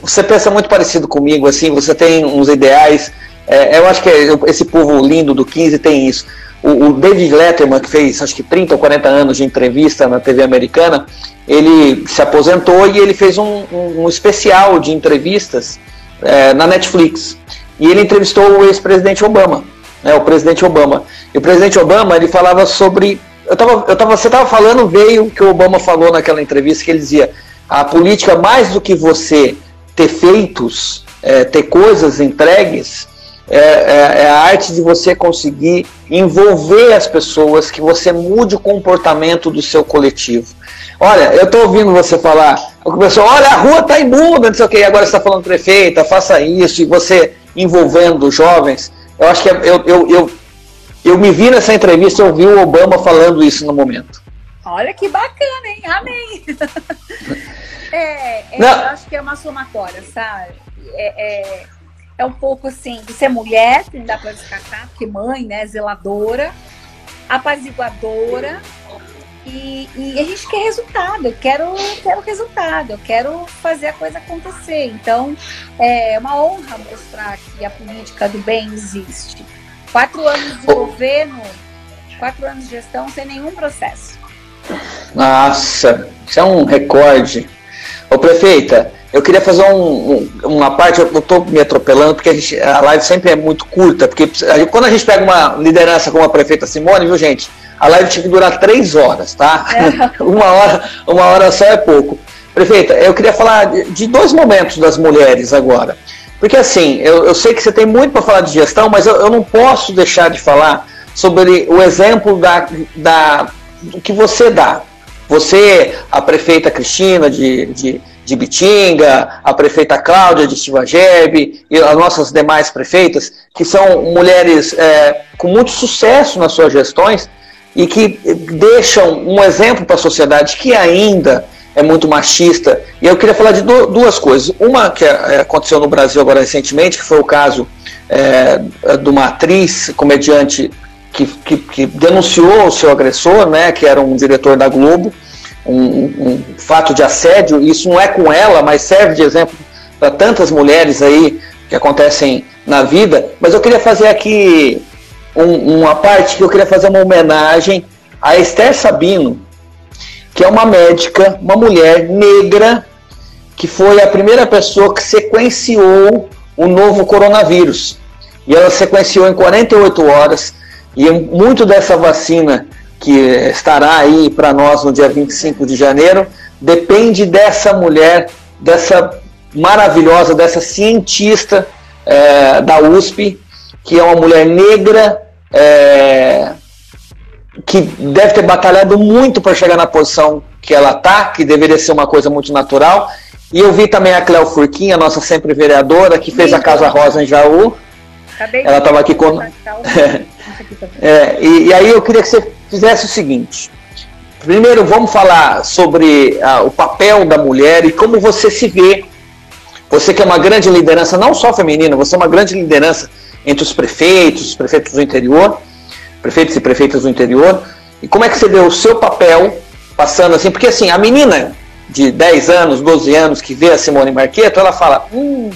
você pensa muito parecido comigo, assim, você tem uns ideais. É, eu acho que esse povo lindo do 15 tem isso. O, o David Letterman, que fez acho que 30 ou 40 anos de entrevista na TV americana, ele se aposentou e ele fez um, um, um especial de entrevistas é, na Netflix. E ele entrevistou o ex-presidente Obama, né, o presidente Obama. E o presidente Obama ele falava sobre. Eu tava, eu tava, você estava falando, veio o que o Obama falou naquela entrevista, que ele dizia: a política, mais do que você ter feitos, é, ter coisas entregues, é, é, é, a arte de você conseguir envolver as pessoas, que você mude o comportamento do seu coletivo. Olha, eu estou ouvindo você falar, o pessoal, olha, a rua está imunda, não sei o que, agora você está falando prefeita, faça isso, e você envolvendo jovens. Eu acho que é, eu, eu, eu, eu me vi nessa entrevista, eu vi o Obama falando isso no momento. Olha que bacana, hein? Amém. é, é eu acho que é uma somatória, sabe? É, é, é um pouco assim, de ser mulher, que não dá para descartar, porque mãe, né, zeladora, apaziguadora, e, e, a gente quer resultado, eu quero, quero resultado, eu quero fazer a coisa acontecer. Então, é uma honra mostrar que a política do bem existe. Quatro anos de governo, quatro anos de gestão sem nenhum processo. Nossa, isso é um recorde. Ô prefeita, eu queria fazer um, um, uma parte, eu estou me atropelando, porque a, gente, a live sempre é muito curta, porque quando a gente pega uma liderança como a prefeita Simone, viu gente, a live tinha que durar três horas, tá? É. uma, hora, uma hora só é pouco. Prefeita, eu queria falar de dois momentos das mulheres agora. Porque assim, eu, eu sei que você tem muito para falar de gestão, mas eu, eu, não posso deixar de falar sobre o exemplo da, da, que você dá. Você, a prefeita Cristina de, de, de Bitinga, a prefeita Cláudia de Estivagebe e as nossas demais prefeitas, que são mulheres é, com muito sucesso nas suas gestões, e que deixam um exemplo para a sociedade que ainda é muito machista. E eu queria falar de duas coisas. Uma que é, aconteceu no Brasil agora recentemente, que foi o caso é, de uma atriz, comediante, que, que, que, denunciou o seu agressor, né, que era um diretor da Globo, um, um, fato de assédio. Isso não é com ela, mas serve de exemplo para tantas mulheres aí que acontecem na vida. Mas eu queria fazer aqui um, uma parte que eu queria fazer uma homenagem a Esther Sabino, que é uma médica, uma mulher negra, que foi a primeira pessoa que sequenciou o novo coronavírus. E ela sequenciou em 48 horas, e muito dessa vacina que estará aí para nós no dia 25 de janeiro depende dessa mulher, dessa maravilhosa, dessa cientista é, da USP, que é uma mulher negra, é, que deve ter batalhado muito para chegar na posição que ela está, que deveria ser uma coisa muito natural. E eu vi também a Cléo Furquinha, nossa sempre vereadora, que fez a Casa Rosa em Jaú. Ela estava aqui com. é, e, e, aí eu queria que você fizesse o seguinte. Primeiro, vamos falar sobre ah, o papel da mulher e como você se vê. Você que é uma grande liderança, não só feminina, você é uma grande liderança entre os prefeitos, os prefeitos do interior prefeitos e prefeitas do interior. E como é que você vê o seu papel passando assim? Porque assim, a menina de 10 anos, 12 anos que vê a Simone Marqueto, ela fala: hum,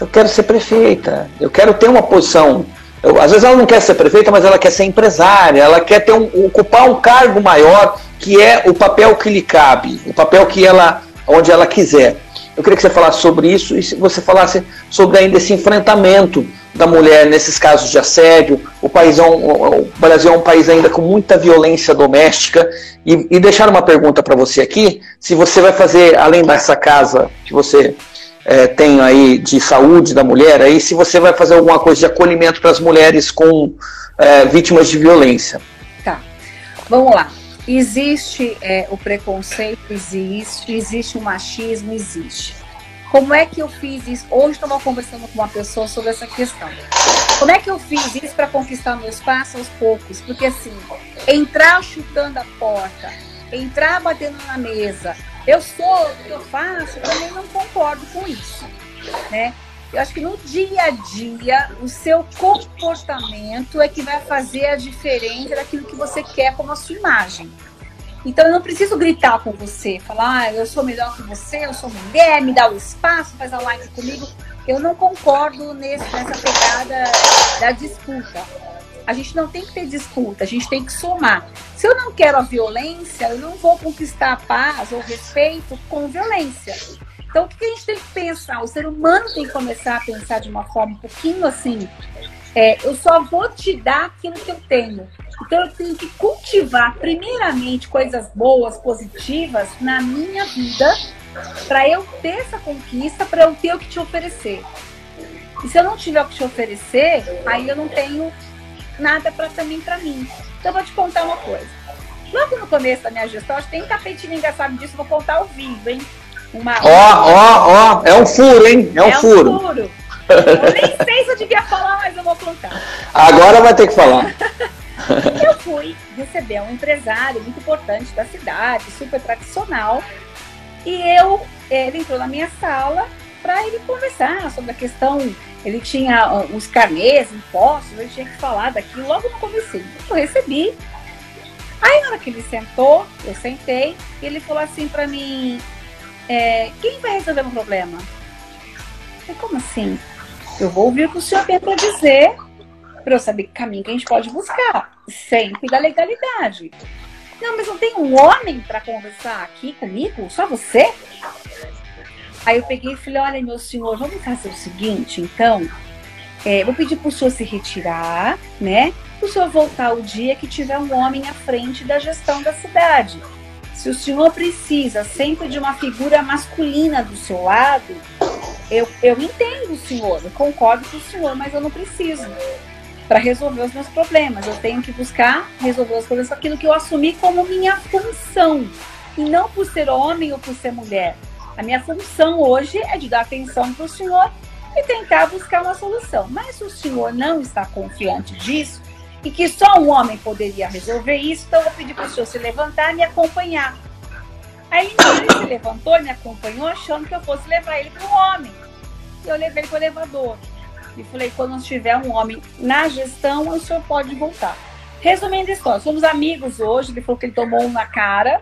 eu quero ser prefeita, eu quero ter uma posição. Eu, às vezes ela não quer ser prefeita, mas ela quer ser empresária, ela quer ter um, ocupar um cargo maior, que é o papel que lhe cabe, o papel que ela, onde ela quiser. Eu queria que você falasse sobre isso e você falasse sobre ainda esse enfrentamento da mulher nesses casos de assédio. O, país é um, o Brasil é um país ainda com muita violência doméstica. E, e deixar uma pergunta para você aqui: se você vai fazer, além dessa casa que você é, tem aí de saúde da mulher, aí, se você vai fazer alguma coisa de acolhimento para as mulheres com é, vítimas de violência. Tá. Vamos lá. Existe é, o preconceito, existe, existe o machismo, existe. Como é que eu fiz isso? Hoje estava conversando com uma pessoa sobre essa questão. Como é que eu fiz isso para conquistar meu espaço aos poucos? Porque assim, entrar chutando a porta, entrar batendo na mesa, eu sou o que eu faço, também não concordo com isso, né? Eu acho que no dia a dia, o seu comportamento é que vai fazer a diferença daquilo que você quer como a sua imagem. Então eu não preciso gritar com você, falar, ah, eu sou melhor que você, eu sou mulher, me dá o espaço, faz a live comigo. Eu não concordo nesse, nessa pegada da disputa. A gente não tem que ter disputa, a gente tem que somar. Se eu não quero a violência, eu não vou conquistar a paz ou respeito com violência. Então, o que a gente tem que pensar? O ser humano tem que começar a pensar de uma forma um pouquinho assim. É, eu só vou te dar aquilo que eu tenho. Então eu tenho que cultivar primeiramente coisas boas, positivas na minha vida, para eu ter essa conquista, para eu ter o que te oferecer. E se eu não tiver o que te oferecer, aí eu não tenho nada para também para mim. Então eu vou te contar uma coisa. Logo no começo da minha gestão, acho que tem tapetinho engraçado disso, vou contar ao vivo, hein? Ó, ó, ó, é um furo, hein? É um é furo. Um furo. Eu nem sei se eu devia falar, mas eu vou contar. Agora vai ter que falar. eu fui receber um empresário muito importante da cidade, super tradicional, e eu, ele entrou na minha sala para ele conversar sobre a questão. Ele tinha uns carnês, impostos, ele tinha que falar daquilo logo no começo. Eu recebi. Aí na hora que ele sentou, eu sentei, e ele falou assim para mim: é, quem vai resolver o problema? Eu falei, como assim? Eu vou ouvir o que o senhor tem para dizer para eu saber que caminho que a gente pode buscar, sempre da legalidade. Não, mas não tem um homem para conversar aqui comigo? Só você? Aí eu peguei e falei: olha, meu senhor, vamos fazer o seguinte, então. É, vou pedir para o senhor se retirar, né? Para o senhor voltar o dia que tiver um homem à frente da gestão da cidade. Se o senhor precisa sempre de uma figura masculina do seu lado, eu, eu entendo o senhor, eu concordo com o senhor, mas eu não preciso para resolver os meus problemas. Eu tenho que buscar resolver os problemas aquilo que eu assumi como minha função. E não por ser homem ou por ser mulher. A minha função hoje é de dar atenção para o senhor e tentar buscar uma solução. Mas se o senhor não está confiante disso, e que só um homem poderia resolver isso, então eu vou pedir para o senhor se levantar e me acompanhar. Aí ele se levantou e me acompanhou, achando que eu fosse levar ele para o homem. E eu levei para o elevador. E falei, quando tiver um homem na gestão, o senhor pode voltar. Resumindo a história, somos amigos hoje, ele falou que ele tomou um na cara.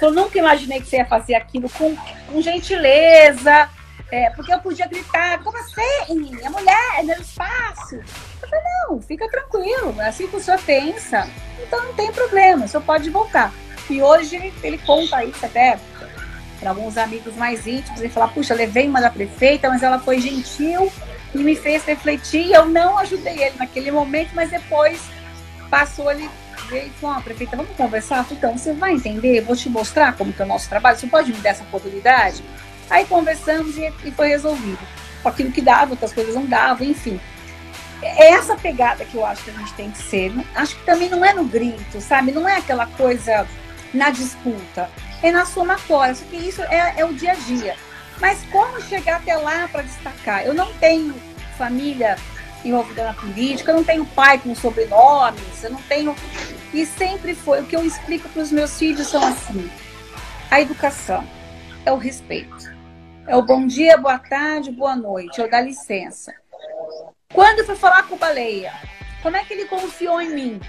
Eu nunca imaginei que você ia fazer aquilo com, com gentileza, é, porque eu podia gritar, como assim? A mulher, é meu espaço. Eu falei, não, fica tranquilo, é assim que o senhor pensa. Então não tem problema, o senhor pode voltar. E hoje ele, conta isso até para alguns amigos mais íntimos e falar, puxa, levei uma da prefeita, mas ela foi gentil e me fez refletir. Eu não ajudei ele naquele momento, mas depois passou ele e ah, prefeita, vamos conversar? Então, você vai entender, vou te mostrar como que é o nosso trabalho, você pode me dar essa oportunidade? Aí conversamos e, foi resolvido. Aquilo que dava, outras coisas não davam, enfim. É essa pegada que eu acho que a gente tem que ser. Acho que também não é no grito, sabe? Não é aquela coisa na disputa. É na somatória. Só que isso é, é o dia a dia. Mas como chegar até lá para destacar? Eu não tenho família envolvida na política, eu não tenho pai com sobrenomes, eu não tenho. E sempre foi. O que eu explico para os meus filhos são assim: a educação é o respeito. É o bom dia, boa tarde, boa noite, o dá licença. Quando eu fui falar com o Baleia, como é que ele confiou em mim?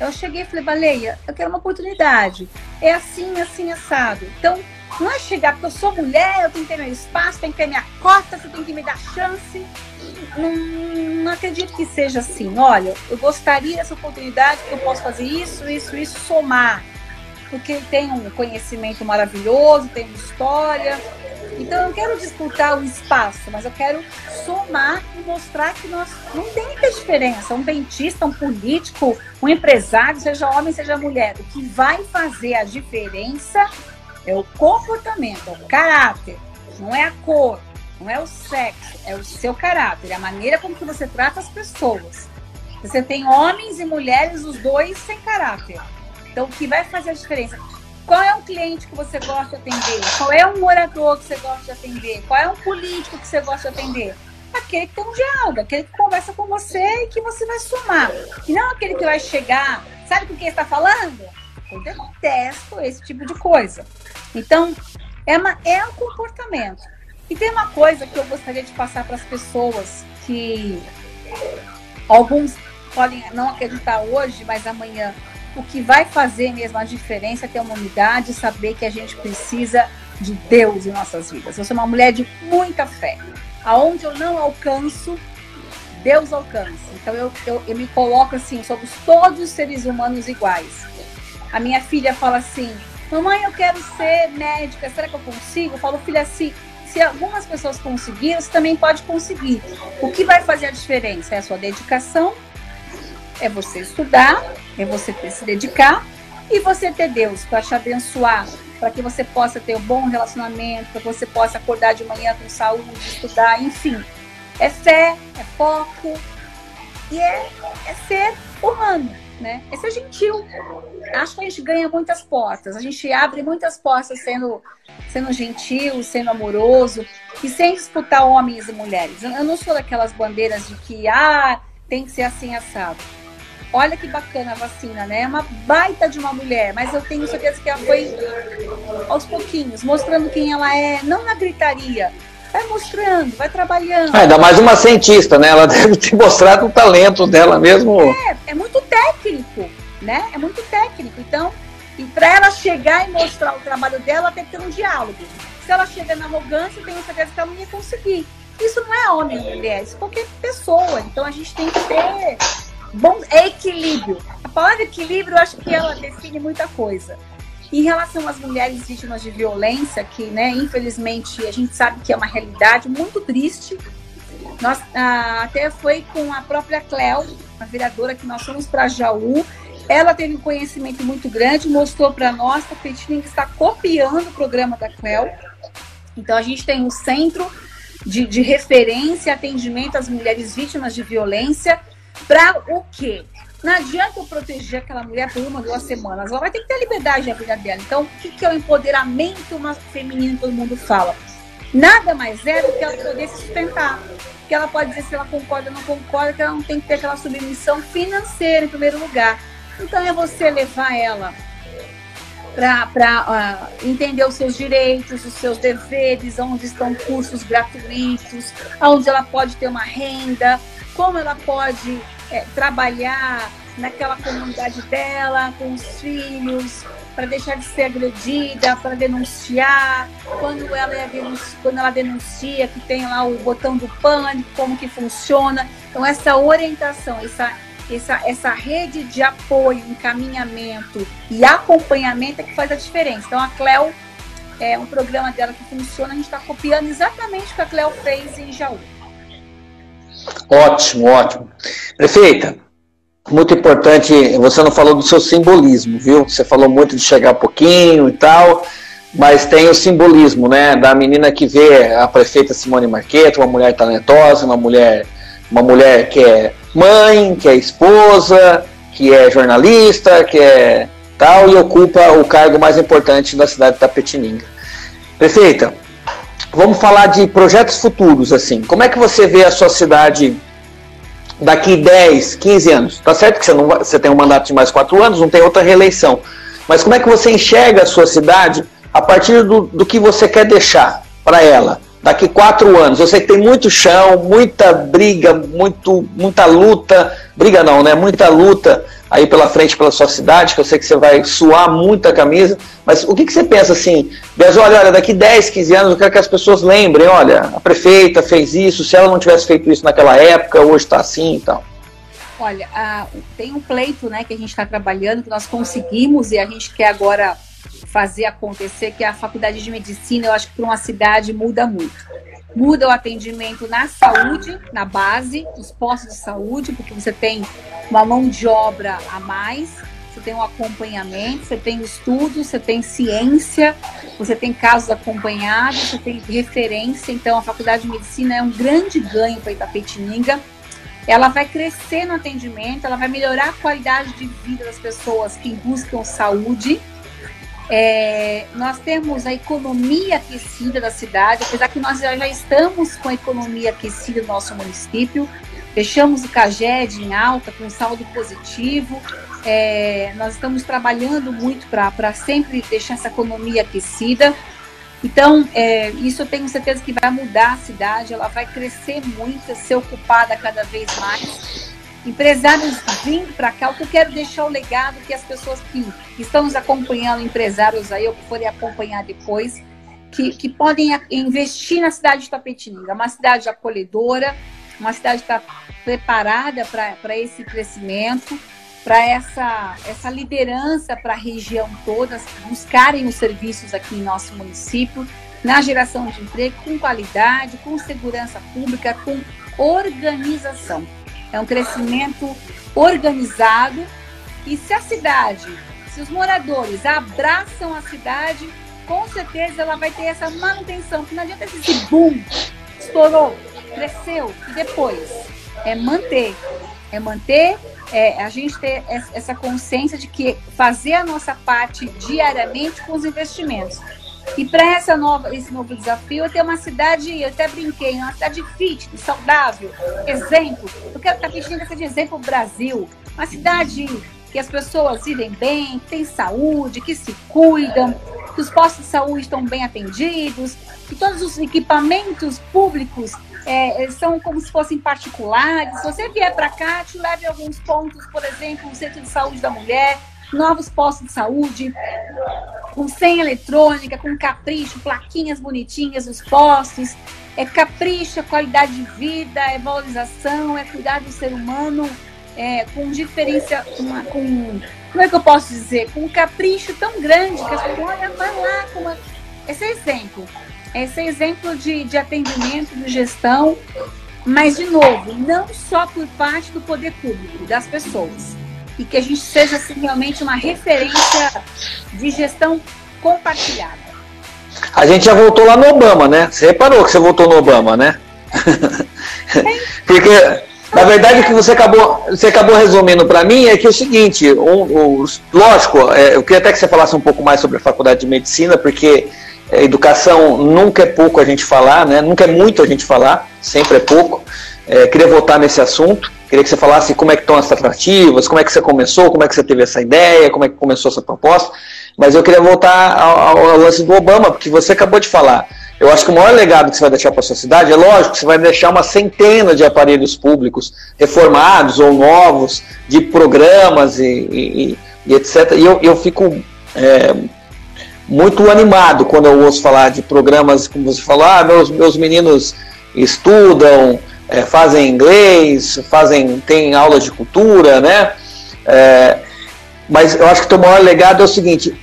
Eu cheguei e falei, Baleia, eu quero uma oportunidade. É assim, assim, assado. Então, não é chegar, porque eu sou mulher, eu tenho que ter meu espaço, tenho que ter minha cota, você tem que me dar chance. Não, não acredito que seja assim. Olha, eu gostaria dessa oportunidade, que eu posso fazer isso, isso, isso, somar porque tem um conhecimento maravilhoso, tem uma história. Então eu não quero disputar o espaço, mas eu quero somar e mostrar que nós não tem muita diferença. Um dentista, um político, um empresário, seja homem, seja mulher. O que vai fazer a diferença é o comportamento, é o caráter, não é a cor, não é o sexo, é o seu caráter, é a maneira como que você trata as pessoas. Você tem homens e mulheres, os dois sem caráter. Então, o que vai fazer a diferença? Qual é um cliente que você gosta de atender? Qual é um morador que você gosta de atender? Qual é um político que você gosta de atender? Aquele que tem um diálogo, aquele que conversa com você e que você vai somar. E não aquele que vai chegar, sabe com quem está falando? Eu detesto esse tipo de coisa. Então, é, uma, é um comportamento. E tem uma coisa que eu gostaria de passar para as pessoas que alguns podem não acreditar hoje, mas amanhã o que vai fazer mesmo a diferença é ter uma unidade, saber que a gente precisa de Deus em nossas vidas. Eu sou uma mulher de muita fé. Aonde eu não alcanço, Deus alcança. Então eu, eu, eu me coloco assim, somos todos seres humanos iguais. A minha filha fala assim, mamãe, eu quero ser médica, será que eu consigo? Eu falo, filha, se, se algumas pessoas conseguiram, você também pode conseguir. O que vai fazer a diferença é a sua dedicação, é você estudar é você ter, se dedicar e você ter Deus para te abençoar, para que você possa ter um bom relacionamento, para que você possa acordar de manhã com saúde, estudar, enfim. É fé, é foco e é, é ser humano, né? É ser gentil. Acho que a gente ganha muitas portas, a gente abre muitas portas sendo, sendo gentil, sendo amoroso e sem disputar homens e mulheres. Eu não sou daquelas bandeiras de que, ah, tem que ser assim assado olha que bacana a vacina, né? É uma baita de uma mulher, mas eu tenho certeza que ela foi aos pouquinhos, mostrando quem ela é, não na gritaria. Vai mostrando, vai trabalhando. É, ainda mais uma cientista, né? Ela deve ter mostrado o talento dela mesmo. É, é muito técnico, né? É muito técnico. Então, e para ela chegar e mostrar o trabalho dela, tem que ter um diálogo. Se ela chega na arrogância, eu tenho certeza que ela não ia conseguir. Isso não é homem ou mulher, isso é qualquer pessoa. Então a gente tem que ter Bom, é equilíbrio. A palavra equilíbrio, eu acho que ela define muita coisa. Em relação às mulheres vítimas de violência, que, né, infelizmente, a gente sabe que é uma realidade muito triste. Nós, ah, até foi com a própria Cleo, a vereadora que nós fomos para Jaú. Ela teve um conhecimento muito grande, mostrou para nós que a que estar copiando o programa da Cleo. Então, a gente tem um centro de, de referência, atendimento às mulheres vítimas de violência Pra o quê? Não adianta eu proteger aquela mulher por uma, duas semanas. Ela vai ter que ter liberdade na vida dela. Então, o que, que é o empoderamento feminino que todo mundo fala? Nada mais é do que ela poder se sustentar. que ela pode dizer se ela concorda ou não concorda, que ela não tem que ter aquela submissão financeira em primeiro lugar. Então é você levar ela para uh, entender os seus direitos, os seus deveres, onde estão cursos gratuitos, onde ela pode ter uma renda, como ela pode é, trabalhar naquela comunidade dela, com os filhos, para deixar de ser agredida, para denunciar, quando ela, é quando ela denuncia, que tem lá o botão do pânico, como que funciona. Então, essa orientação, essa essa, essa rede de apoio, encaminhamento e acompanhamento é que faz a diferença. Então, a Cleo, é um programa dela que funciona, a gente está copiando exatamente o que a Cleo fez em Jaú. Ótimo, ótimo. Prefeita, muito importante, você não falou do seu simbolismo, viu? Você falou muito de chegar pouquinho e tal, mas tem o simbolismo, né? Da menina que vê a prefeita Simone Marqueta, uma mulher talentosa, uma mulher, uma mulher que é mãe, que é esposa, que é jornalista, que é tal, e ocupa o cargo mais importante da cidade de Tapetininga. Prefeita, vamos falar de projetos futuros, assim. Como é que você vê a sua cidade daqui 10, 15 anos? Tá certo que você, não, você tem um mandato de mais quatro anos, não tem outra reeleição. Mas como é que você enxerga a sua cidade a partir do, do que você quer deixar para ela? Daqui quatro anos. Eu sei que tem muito chão, muita briga, muito, muita luta, briga não, né? Muita luta aí pela frente pela sua cidade, que eu sei que você vai suar muita camisa, mas o que, que você pensa assim, olha, olha, daqui 10, 15 anos eu quero que as pessoas lembrem, olha, a prefeita fez isso, se ela não tivesse feito isso naquela época, hoje está assim e tal. Olha, tem um pleito né, que a gente está trabalhando, que nós conseguimos e a gente quer agora fazer acontecer, que a faculdade de medicina, eu acho que para uma cidade muda muito. Muda o atendimento na saúde, na base, nos postos de saúde, porque você tem uma mão de obra a mais, você tem um acompanhamento, você tem estudo, você tem ciência, você tem casos acompanhados, você tem referência. Então, a faculdade de medicina é um grande ganho para Itapetininga. Ela vai crescer no atendimento, ela vai melhorar a qualidade de vida das pessoas que buscam saúde é, nós temos a economia aquecida da cidade, apesar que nós já, estamos com a economia aquecida no nosso município. Fechamos o CAGED em alta, com saldo positivo. É, nós estamos trabalhando muito para sempre deixar essa economia aquecida. Então, é, isso eu tenho certeza que vai mudar a cidade, ela vai crescer muito, ser ocupada cada vez mais empresários vindo para cá, o que eu quero deixar o legado que as pessoas que estão nos acompanhando, empresários aí, que forem acompanhar depois, que, que podem investir na cidade de Tapetininga, uma cidade acolhedora, uma cidade que está preparada para esse crescimento, para essa, essa liderança para a região toda, buscarem os serviços aqui em nosso município, na geração de emprego com qualidade, com segurança pública, com organização. É um crescimento organizado. E se a cidade, se os moradores abraçam a cidade, com certeza ela vai ter essa manutenção. Porque não adianta esse boom, estourou, cresceu e depois. É manter. É manter, é, a gente ter essa consciência de que fazer a nossa parte diariamente com os investimentos. E para essa nova, esse novo desafio, eu tenho uma cidade, eu até brinquei, uma cidade fit, saudável, exemplo. Eu quero que a Pixinga seja exemplo Brasil. Uma cidade que as pessoas vivem bem, que tem saúde, que se cuidam, que os postos de saúde estão bem atendidos, que todos os equipamentos públicos é, são como se fossem particulares. Se você vier para cá, te leve alguns pontos, por exemplo, o Centro de Saúde da Mulher, novos postos de saúde, com senha eletrônica, com capricho, plaquinhas bonitinhas nos postos. É capricho, é qualidade de vida, é valorização, é cuidar do ser humano é, com diferença, uma, com, como é que eu posso dizer? Com um capricho tão grande que as pessoas, olha, vai lá. Com uma... Esse é exemplo. Esse é exemplo de, de atendimento, de gestão, mas, de novo, não só por parte do poder público, das pessoas e que a gente seja assim, realmente uma referência de gestão compartilhada. A gente já voltou lá no Obama, né? Você reparou que você voltou no Obama, né? Porque, na verdade, o que você acabou, você acabou resumindo para mim é que é o seguinte, um, um, lógico, é, eu queria até que você falasse um pouco mais sobre a faculdade de medicina, porque É, educação nunca é pouco a gente falar, né? Nunca é muito a gente falar, sempre é pouco. É, queria voltar nesse assunto. Queria que você falasse como é que estão as tratativas, como é que você começou, como é que você teve essa ideia, como é que começou essa proposta. Mas eu queria voltar ao, ao lance do Obama, porque você acabou de falar. Eu acho que o maior legado que você vai deixar para a sua cidade é lógico você vai deixar uma centena de aparelhos públicos reformados ou novos, de programas e, e, e etc. E eu, eu fico é, muito animado quando eu ouço falar de programas, como você falou, ah, meus, meus meninos estudam, é, fazem inglês, fazem, tem aulas de cultura, né? É, mas eu acho que o maior legado é o seguinte: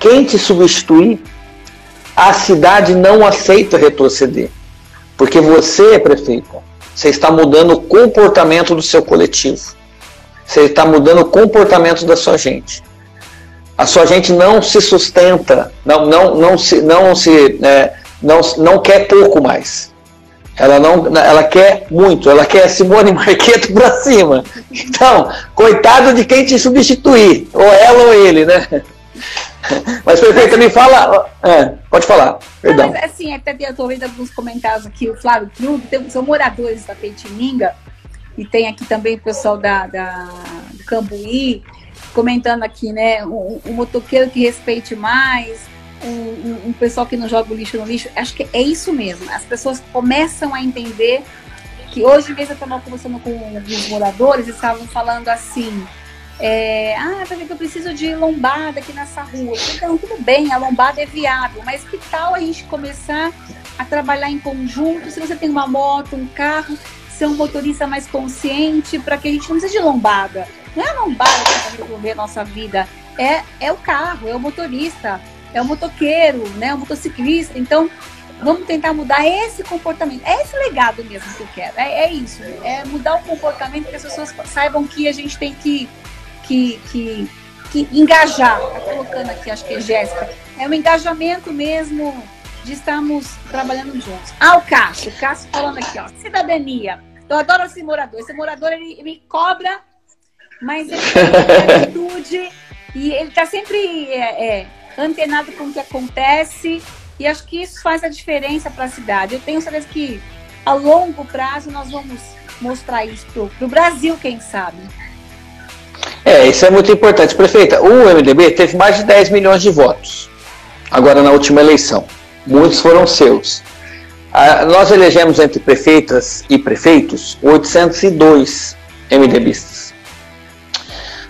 quem te substituir, a cidade não aceita retroceder. Porque você, prefeita, você está mudando o comportamento do seu coletivo. Você está mudando o comportamento da sua gente a sua gente não se sustenta, não, não, não se, não se, é, não, não quer pouco mais. Ela não, ela quer muito, ela quer Simone Marqueto para cima. Então, coitado de quem te substituir, ou ela ou ele, né? Mas, prefeito, me fala. É, pode falar, perdão. Não, mas, assim, até estou vendo alguns comentários aqui, o Flávio Krug, são moradores da Petininga, e tem aqui também o pessoal da, da, do Cambuí, comentando aqui, né? Um, um motoqueiro que respeite mais, um, um, um, pessoal que não joga o lixo no lixo. Acho que é isso mesmo. As pessoas começam a entender que hoje mesmo eu estava conversando com os moradores, eles estavam falando assim. É, ah, tá que eu preciso de lombada aqui nessa rua. Então, tudo bem, a lombada é viável, mas que tal a gente começar a trabalhar em conjunto? Se você tem uma moto, um carro, ser um motorista mais consciente, para que a gente não precise de lombada. Não é a lombada que vai resolver a nossa vida, é, é o carro, é o motorista, é o motoqueiro, né, o motociclista. Então, vamos tentar mudar esse comportamento. É esse legado mesmo que eu quero. É, é isso. É mudar o comportamento que as pessoas saibam que a gente tem que, que, que, que engajar. Tá colocando aqui, acho que é Jéssica. É um engajamento mesmo de estarmos trabalhando juntos. Ah, o Cássio. O Cássio falando aqui, ó. Cidadania. Eu adoro esse morador. Esse morador, ele me cobra mas ele tem atitude e ele está sempre é, é, antenado com o que acontece e acho que isso faz a diferença para a cidade. Eu tenho certeza que a longo prazo nós vamos mostrar isso para o Brasil, quem sabe. É, isso é muito importante. Prefeita, o MDB teve mais de 10 milhões de votos, agora na última eleição. Muitos foram seus. Ah, nós elegemos entre prefeitas e prefeitos 802 MDBistas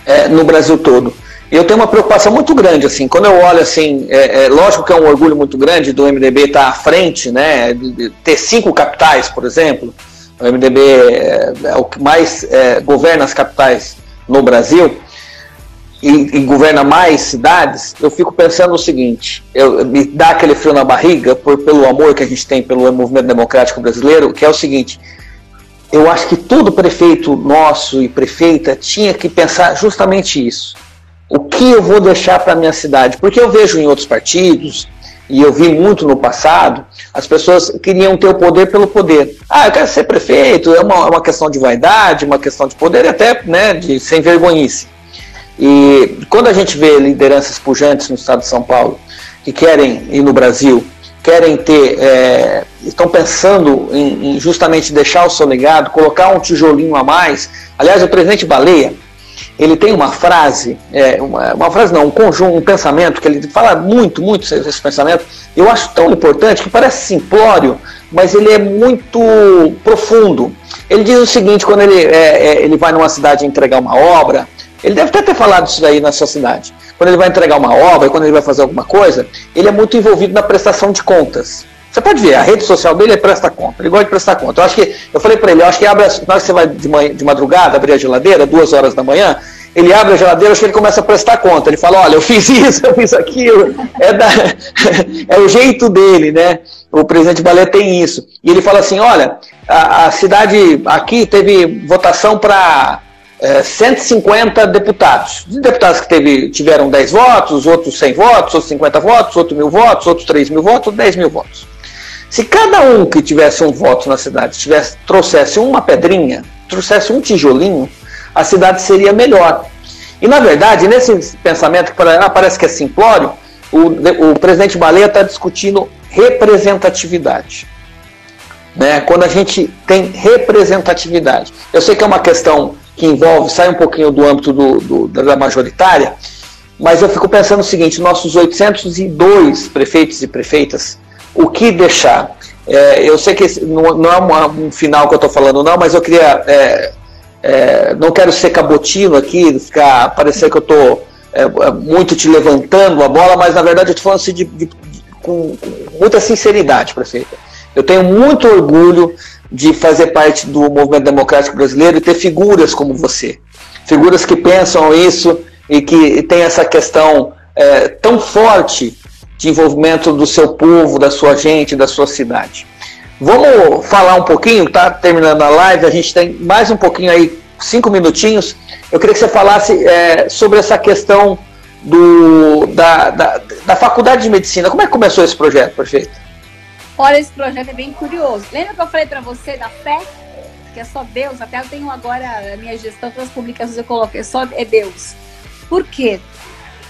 é, no Brasil todo. Eu tenho uma preocupação muito grande, assim, quando eu olho assim, é, é lógico que é um orgulho muito grande do MDB estar à frente, né, ter cinco capitais, por exemplo, o MDB é, é o que mais é, governa as capitais no Brasil e, e, governa mais cidades, eu fico pensando o seguinte, eu, me dá aquele frio na barriga por, pelo amor que a gente tem pelo movimento democrático brasileiro, que é o seguinte, eu acho que todo prefeito nosso e prefeita tinha que pensar justamente isso. O que eu vou deixar para minha cidade? Porque eu vejo em outros partidos, e eu vi muito no passado, as pessoas queriam ter o poder pelo poder. Ah, eu quero ser prefeito, é uma, é uma questão de vaidade, uma questão de poder até né, de sem vergonhice. E quando a gente vê lideranças pujantes no estado de São Paulo, que querem, ir no Brasil, querem ter, é, estão pensando em, em, justamente deixar o seu legado, colocar um tijolinho a mais. Aliás, o presidente Baleia, ele tem uma frase, é, uma, uma, frase não, um conjunto, um pensamento, que ele fala muito, muito esse pensamento, eu acho tão importante, que parece simplório, mas ele é muito profundo. Ele diz o seguinte, quando ele, é, é ele vai numa cidade entregar uma obra, ele deve até ter falado isso daí na sua cidade quando ele vai entregar uma obra, quando ele vai fazer alguma coisa, ele é muito envolvido na prestação de contas. Você pode ver, a rede social dele é presta conta, ele gosta de prestar conta. Eu acho que, eu falei para ele, eu acho que abre, na hora que você vai de, manhã, de madrugada abrir a geladeira, duas horas da manhã, ele abre a geladeira, acho que ele começa a prestar conta. Ele fala, olha, eu fiz isso, eu fiz aquilo. É, da, é o jeito dele, né? O presidente Balé tem isso. E ele fala assim, olha, a, a cidade aqui teve votação para é, 150 deputados. Deputados que teve, tiveram 10 votos, outros 100 votos, outros 50 votos, outros mil votos, outros 3 mil votos, outros 10 mil votos. Se cada um que tivesse um voto na cidade tivesse, trouxesse uma pedrinha, trouxesse um tijolinho, a cidade seria melhor. E na verdade, nesse pensamento que ah, parece que é simplório, o, o presidente Baleia está discutindo representatividade. Né? Quando a gente tem representatividade. Eu sei que é uma questão que envolve, sai um pouquinho do âmbito do, do, da majoritária, mas eu fico pensando o seguinte: nossos 802 prefeitos e prefeitas, o que deixar? É, eu sei que não, é uma, um final que eu estou falando, não, mas eu queria. É, é, não quero ser cabotino aqui, ficar parecer que eu estou é, é, muito te levantando a bola, mas na verdade eu estou falando assim de, de, de, com, com muita sinceridade, prefeita. Eu tenho muito orgulho de fazer parte do movimento democrático brasileiro e ter figuras como você. Figuras que pensam isso e que tem essa questão é, tão forte de envolvimento do seu povo, da sua gente, da sua cidade. Vamos falar um pouquinho, tá terminando a live, a gente tem mais um pouquinho aí, cinco minutinhos. Eu queria que você falasse é, sobre essa questão do, da, da, da faculdade de medicina. Como é que começou esse projeto, prefeito? Olha, esse projeto é bem curioso. Lembra que eu falei para você da fé? Que é só Deus. Até eu tenho agora a minha gestão, todas as publicações eu coloquei, só é Deus. Por quê?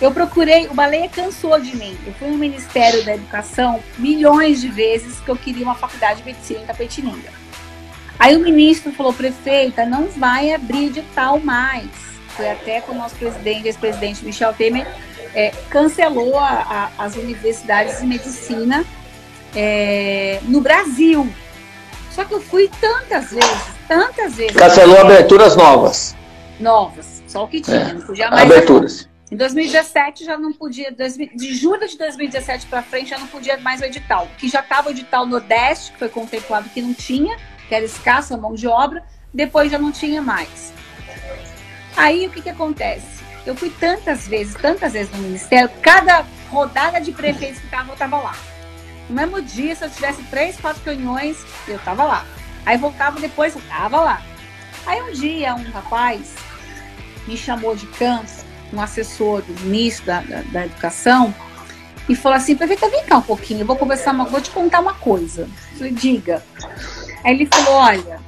Eu procurei, o Baleia cansou de mim. Eu fui no Ministério da Educação milhões de vezes que eu queria uma faculdade de medicina em Tapetininga. Aí o ministro falou, prefeita, não vai abrir edital mais. Foi até com o nosso presidente, ex-presidente Michel Temer, é, cancelou a, a, as universidades de medicina é, no Brasil. Só que eu fui tantas vezes, tantas vezes. Cancelou aberturas novas. Novas, só o que tinha, é, não podia mais. Aberturas. Em 2017 já não podia, de julho de 2017 para frente já não podia mais o edital. Que já estava o edital Nordeste, que foi contemplado que não tinha, que era escassa a mão de obra, depois já não tinha mais. Aí o que, que acontece? Eu fui tantas vezes, tantas vezes no Ministério, cada rodada de prefeitos que estava, eu estava lá. No mesmo dia, se eu tivesse três, quatro reuniões, eu estava lá. Aí voltava depois, eu estava lá. Aí um dia, um rapaz me chamou de canso um assessor do ministro da, da, da Educação e falou assim, prefeita, vem cá um pouquinho, eu vou conversar, uma, vou te contar uma coisa. Falei, diga. Aí ele falou, olha,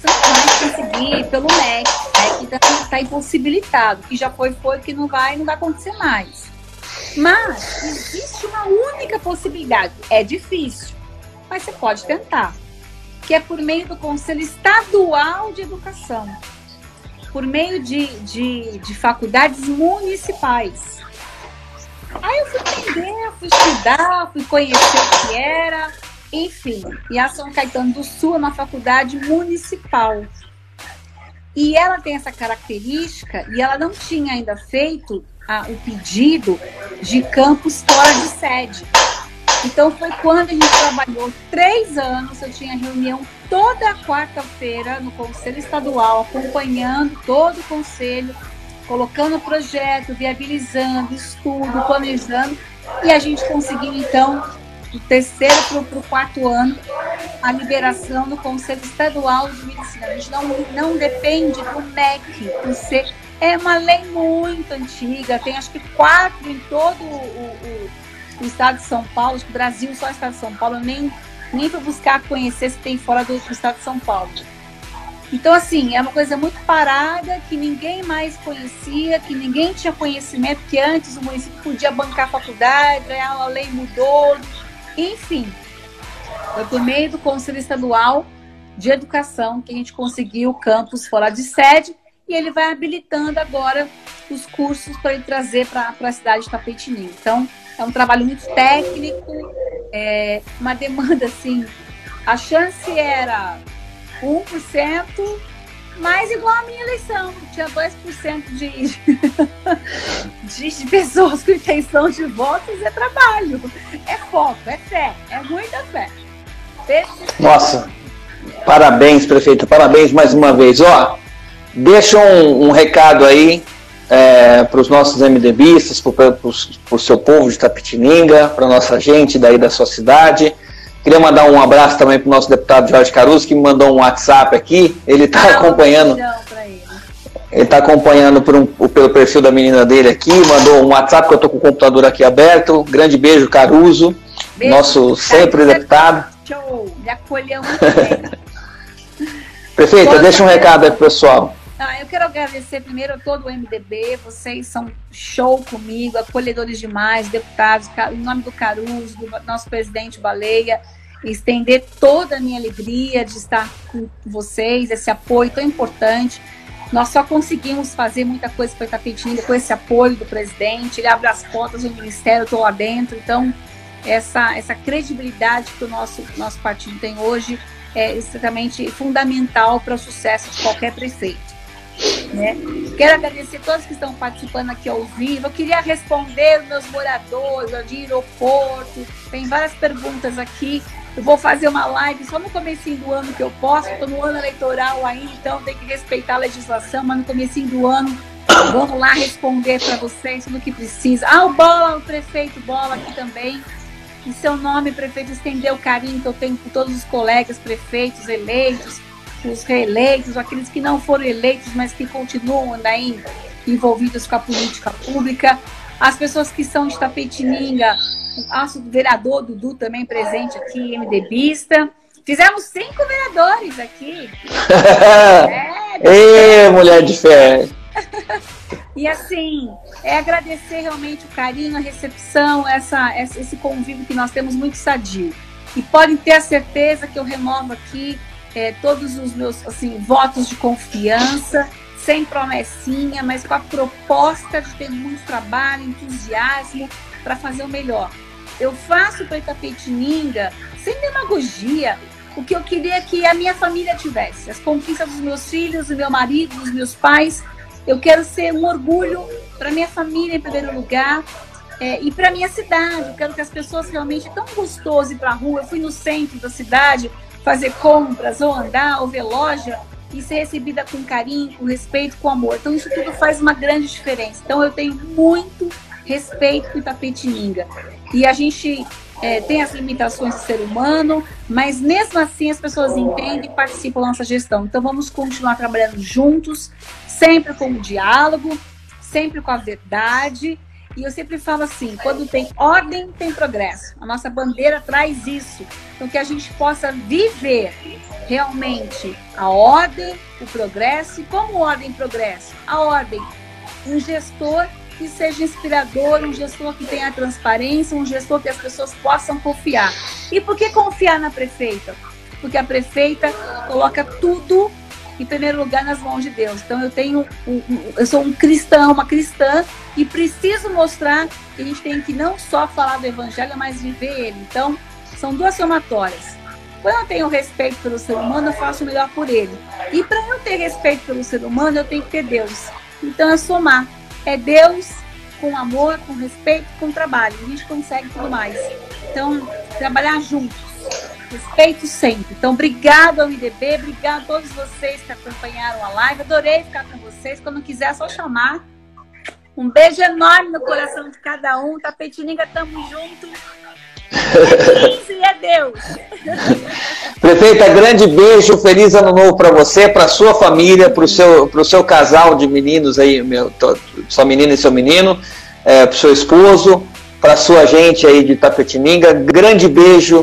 você não vai conseguir pelo MEC, o MEC está tá impossibilitado, que já foi, foi, que não vai, não vai acontecer mais. Mas existe uma única possibilidade, é difícil, mas você pode tentar, que é por meio do Conselho Estadual de Educação por meio de, de, de faculdades municipais. Aí eu fui entender, fui estudar, fui conhecer o que era, enfim. E a São Caetano do Sul é uma faculdade municipal. E ela tem essa característica, e ela não tinha ainda feito a, o pedido de campus fora de sede. Então foi quando a gente trabalhou três anos, eu tinha reunião toda quarta-feira no Conselho Estadual, acompanhando todo o conselho, colocando projeto, viabilizando, estudo, planejando, e a gente conseguiu então do terceiro para o quarto ano a liberação no Conselho Estadual de Medicina. A gente não, não depende do MEC, por ser é uma lei muito antiga, tem acho que quatro em todo o, o o estado de São Paulo, acho que o Brasil só o estado de São Paulo, nem, nem para buscar conhecer se tem fora do, do estado de São Paulo. Então, assim, é uma coisa muito parada, que ninguém mais conhecia, que ninguém tinha conhecimento, que antes o município podia bancar a faculdade, a lei mudou, enfim. Foi por meio do Conselho Estadual de Educação que a gente conseguiu o campus fora de sede e ele vai habilitando agora os cursos para ele trazer para a cidade de Tapetininho. Então, é um trabalho muito técnico, é uma demanda assim. A chance era 1%, mas igual a minha eleição, tinha 2% de, de, pessoas com intenção de votos, é trabalho, é foco, é fé, é muita fé. Nossa, parabéns, prefeito, parabéns mais uma vez. Ó, deixa um, um recado aí é, para os nossos MDBistas, para o seu povo de Tapitininga, para nossa gente daí da sua cidade. Queria mandar um abraço também para o nosso deputado Jorge Caruso, que me mandou um WhatsApp aqui. Ele está acompanhando. Ele está acompanhando por um, pelo perfil da menina dele aqui, mandou um WhatsApp que eu estou com o computador aqui aberto. Grande beijo, Caruso, beijo, nosso sempre deputado. Show, me acolheu muito bem. Prefeita, deixa um recado aí pro pessoal. Ah, eu quero agradecer primeiro a todo o MDB, vocês são show comigo, acolhedores demais, deputados, em nome do Caruso, do nosso presidente Baleia, estender toda a minha alegria de estar com vocês, esse apoio tão importante. Nós só conseguimos fazer muita coisa para Itapetinga com esse apoio do presidente, ele abre as portas do ministério, estou lá dentro, então essa, essa credibilidade que o nosso, nosso partido tem hoje é extremamente fundamental para o sucesso de qualquer prefeito. Né? Quero agradecer todos que estão participando aqui ao vivo. Eu queria responder os meus moradores de aeroporto. Tem várias perguntas aqui. Eu vou fazer uma live só no começo do ano que eu posso. Estou no ano eleitoral ainda, então tem que respeitar a legislação, mas no começo do ano vamos lá responder para vocês tudo que precisa. Ah, o Bola, o prefeito Bola aqui também. Em seu nome, prefeito, estender o carinho que eu tenho por todos os colegas prefeitos eleitos, os reeleitos, aqueles que não foram eleitos, mas que continuam ainda envolvidos com a política pública, as pessoas que são de Tapetininga, o vereador Dudu também presente aqui, MDBista. Fizemos cinco vereadores aqui. é, Ê, mulher de fé! e assim, é agradecer realmente o carinho, a recepção, essa, esse convívio que nós temos muito sadio. E podem ter a certeza que eu renovo aqui é, todos os meus assim, votos de confiança, sem promessinha, mas com a proposta de ter muito trabalho, entusiasmo para fazer o melhor. Eu faço para Itapetininga sem demagogia, o que eu queria que a minha família tivesse, as conquistas dos meus filhos, do meu marido, dos meus pais. Eu quero ser um orgulho para minha família em primeiro lugar, é, e para minha cidade. Eu quero que as pessoas realmente tão gostoso ir para a rua. Eu fui no centro da cidade, fazer compras, ou andar, ou ver loja, e ser recebida com carinho, com respeito, com amor. Então, isso tudo faz uma grande diferença. Então, eu tenho muito respeito com Itapetininga. E a gente é, tem as limitações do ser humano, mas mesmo assim as pessoas entendem e participam da nossa gestão. Então, vamos continuar trabalhando juntos, sempre com o diálogo, sempre com a verdade e eu sempre falo assim: quando tem ordem, tem progresso. A nossa bandeira traz isso. Então, que a gente possa viver realmente a ordem, o progresso. E como ordem e progresso? A ordem, um gestor que seja inspirador, um gestor que tenha transparência, um gestor que as pessoas possam confiar. E por que confiar na prefeita? Porque a prefeita coloca tudo em primeiro lugar nas mãos de Deus. Então eu tenho, um, um, eu sou um cristão, uma cristã e preciso mostrar que a gente tem que não só falar do evangelho, mas viver ele. Então são duas somatórias. Quando eu tenho respeito pelo ser humano, eu faço o melhor por ele. E para eu ter respeito pelo ser humano, eu tenho que ter Deus. Então é somar. É Deus com amor, com respeito, com trabalho. A gente consegue tudo mais. Então, trabalhar juntos respeito sempre. Então, obrigado ao MDB, obrigado a todos vocês que acompanharam a live. Adorei ficar com vocês. Quando quiser, é só chamar. Um beijo enorme no coração de cada um. Tapetininga, tamo junto. e é Deus. Prefeita, grande beijo, feliz ano novo para você, para sua família, para o seu, seu casal de meninos aí, meu, sua menina e seu menino, é, para o seu esposo, para sua gente aí de Tapetininga. Grande beijo.